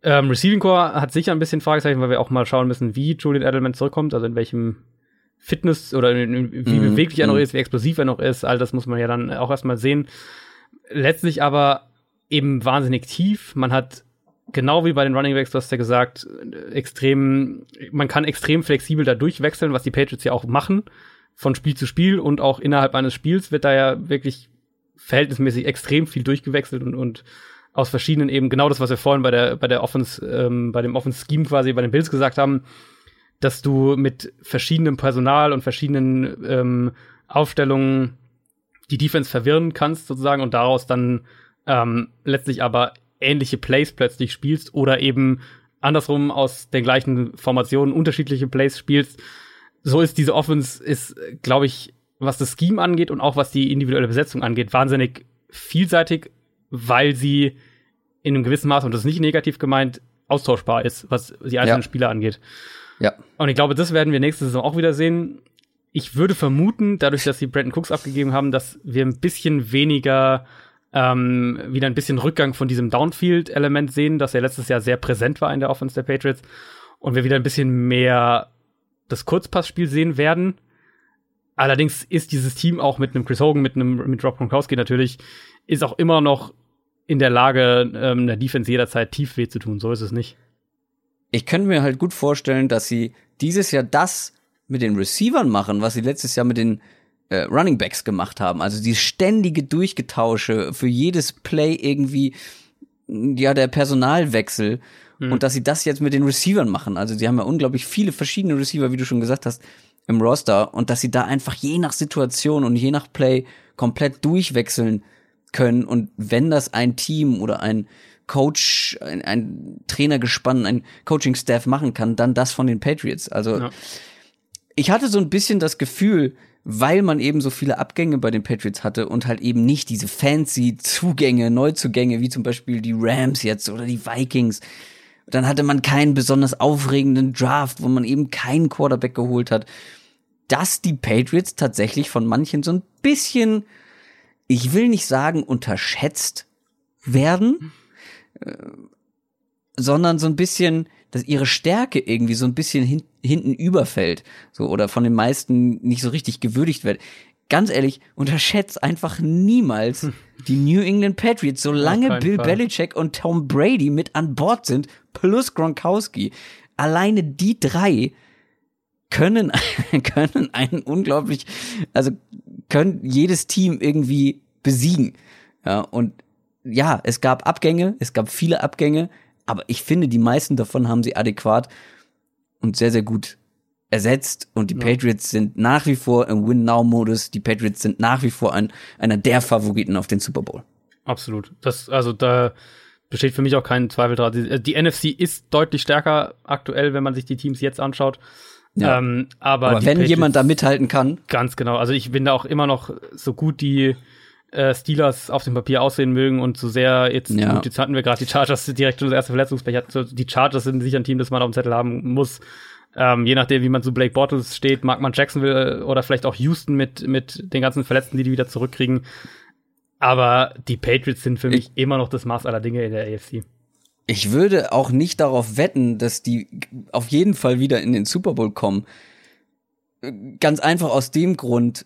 Ähm, Receiving Core hat sicher ein bisschen Fragezeichen, weil wir auch mal schauen müssen, wie Julian Edelman zurückkommt, also in welchem Fitness oder in, in, wie mm, beweglich er noch mm. ist, wie explosiv er noch ist. All das muss man ja dann auch erstmal sehen. Letztlich aber eben wahnsinnig tief. Man hat genau wie bei den Running Backs, du hast ja gesagt, extrem, man kann extrem flexibel da durchwechseln, was die Patriots ja auch machen, von Spiel zu Spiel und auch innerhalb eines Spiels wird da ja wirklich verhältnismäßig extrem viel durchgewechselt und, und aus verschiedenen eben genau das, was wir vorhin bei der, bei der Offense, ähm, bei dem Offense Scheme quasi bei den Bills gesagt haben, dass du mit verschiedenem Personal und verschiedenen ähm, Aufstellungen die Defense verwirren kannst sozusagen und daraus dann ähm, letztlich aber ähnliche Plays plötzlich spielst oder eben andersrum aus den gleichen Formationen unterschiedliche Plays spielst. So ist diese Offense, ist, glaube ich, was das Scheme angeht und auch was die individuelle Besetzung angeht, wahnsinnig vielseitig, weil sie in einem gewissen Maß, und das ist nicht negativ gemeint, austauschbar ist, was die einzelnen ja. Spieler angeht. Ja. Und ich glaube, das werden wir nächste Saison auch wieder sehen. Ich würde vermuten, dadurch, dass sie Brandon Cooks abgegeben haben, dass wir ein bisschen weniger ähm, wieder ein bisschen Rückgang von diesem Downfield-Element sehen, das ja letztes Jahr sehr präsent war in der Offense der Patriots und wir wieder ein bisschen mehr das Kurzpassspiel sehen werden. Allerdings ist dieses Team auch mit einem Chris Hogan, mit einem mit Rob Gronkowski natürlich, ist auch immer noch in der Lage, ähm, der Defense jederzeit tief weh zu tun. So ist es nicht. Ich könnte mir halt gut vorstellen, dass sie dieses Jahr das mit den Receivern machen, was sie letztes Jahr mit den äh, Running Backs gemacht haben. Also die ständige Durchgetausche für jedes Play irgendwie, ja, der Personalwechsel. Mhm. Und dass sie das jetzt mit den Receivern machen. Also sie haben ja unglaublich viele verschiedene Receiver, wie du schon gesagt hast, im Roster und dass sie da einfach je nach Situation und je nach Play komplett durchwechseln können und wenn das ein Team oder ein Coach, ein, ein Trainergespann, ein Coaching-Staff machen kann, dann das von den Patriots. Also ja. ich hatte so ein bisschen das Gefühl, weil man eben so viele Abgänge bei den Patriots hatte und halt eben nicht diese fancy Zugänge, Neuzugänge, wie zum Beispiel die Rams jetzt oder die Vikings. Dann hatte man keinen besonders aufregenden Draft, wo man eben keinen Quarterback geholt hat dass die Patriots tatsächlich von manchen so ein bisschen, ich will nicht sagen unterschätzt werden, äh, sondern so ein bisschen, dass ihre Stärke irgendwie so ein bisschen hin, hinten überfällt, so oder von den meisten nicht so richtig gewürdigt wird. ganz ehrlich, unterschätzt einfach niemals hm. die New England Patriots, solange Bill Fall. Belichick und Tom Brady mit an Bord sind, plus Gronkowski. Alleine die drei können, können einen unglaublich, also können jedes Team irgendwie besiegen. Ja, und ja, es gab Abgänge, es gab viele Abgänge, aber ich finde, die meisten davon haben sie adäquat und sehr, sehr gut ersetzt und die ja. Patriots sind nach wie vor im Win-Now-Modus. Die Patriots sind nach wie vor ein, einer der Favoriten auf den Super Bowl. Absolut. Das, also da besteht für mich auch kein Zweifel dran. Die, die NFC ist deutlich stärker aktuell, wenn man sich die Teams jetzt anschaut. Ja. Ähm, aber, aber wenn Patriots, jemand da mithalten kann. Ganz genau. Also ich bin da auch immer noch so gut die äh, Steelers auf dem Papier aussehen mögen und so sehr jetzt, ja. gut, jetzt hatten wir gerade die Chargers direkt schon das erste Verletzungspech. Die Chargers sind sicher ein Team, das man auf dem Zettel haben muss. Ähm, je nachdem, wie man zu Blake Bortles steht, mag man Jacksonville oder vielleicht auch Houston mit, mit den ganzen Verletzten, die die wieder zurückkriegen. Aber die Patriots sind für mich immer noch das Maß aller Dinge in der AFC. Ich würde auch nicht darauf wetten, dass die auf jeden Fall wieder in den Super Bowl kommen. Ganz einfach aus dem Grund,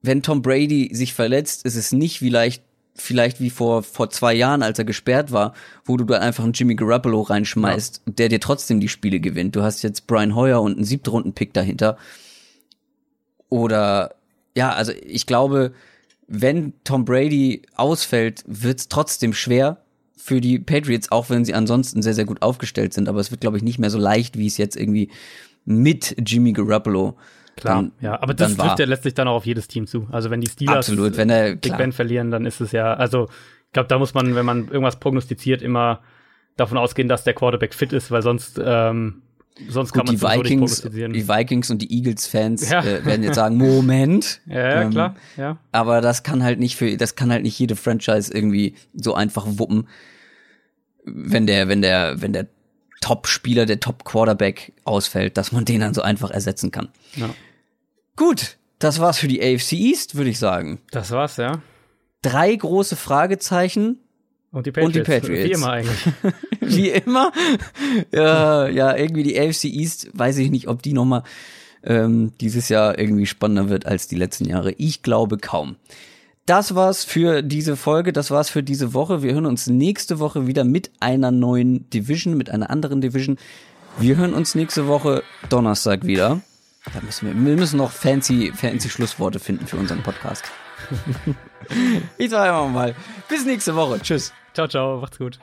wenn Tom Brady sich verletzt, ist es nicht vielleicht vielleicht wie vor vor zwei Jahren, als er gesperrt war, wo du da einfach einen Jimmy Garoppolo reinschmeißt, ja. der dir trotzdem die Spiele gewinnt. Du hast jetzt Brian Hoyer und einen Siebtrunden-Pick dahinter. Oder ja, also ich glaube, wenn Tom Brady ausfällt, wird's trotzdem schwer für die Patriots, auch wenn sie ansonsten sehr, sehr gut aufgestellt sind. Aber es wird, glaube ich, nicht mehr so leicht, wie es jetzt irgendwie mit Jimmy Garoppolo Klar, dann, ja, aber das trifft ja letztlich dann auch auf jedes Team zu. Also wenn die Steelers Absolut, wenn er, Big Ben verlieren, dann ist es ja, also ich glaube, da muss man, wenn man irgendwas prognostiziert, immer davon ausgehen, dass der Quarterback fit ist, weil sonst ähm, sonst Gut, kann man die Vikings, die Vikings und die Eagles-Fans ja. äh, werden jetzt sagen, Moment. ja, ja ähm, klar, ja. Aber das kann halt nicht für, das kann halt nicht jede Franchise irgendwie so einfach wuppen, wenn der, wenn der, wenn der Top-Spieler, der Top-Quarterback ausfällt, dass man den dann so einfach ersetzen kann. Ja. Gut, das war's für die AFC East, würde ich sagen. Das war's, ja. Drei große Fragezeichen. Und die Patriots. Und die Patriots. Wie immer eigentlich. Wie immer. Ja, ja, irgendwie die AFC East, weiß ich nicht, ob die nochmal ähm, dieses Jahr irgendwie spannender wird als die letzten Jahre. Ich glaube kaum. Das war's für diese Folge, das war's für diese Woche. Wir hören uns nächste Woche wieder mit einer neuen Division, mit einer anderen Division. Wir hören uns nächste Woche Donnerstag wieder. Da müssen wir, wir müssen noch fancy, fancy Schlussworte finden für unseren Podcast. ich sage einfach mal, bis nächste Woche. Tschüss. Ciao, ciao, macht's gut.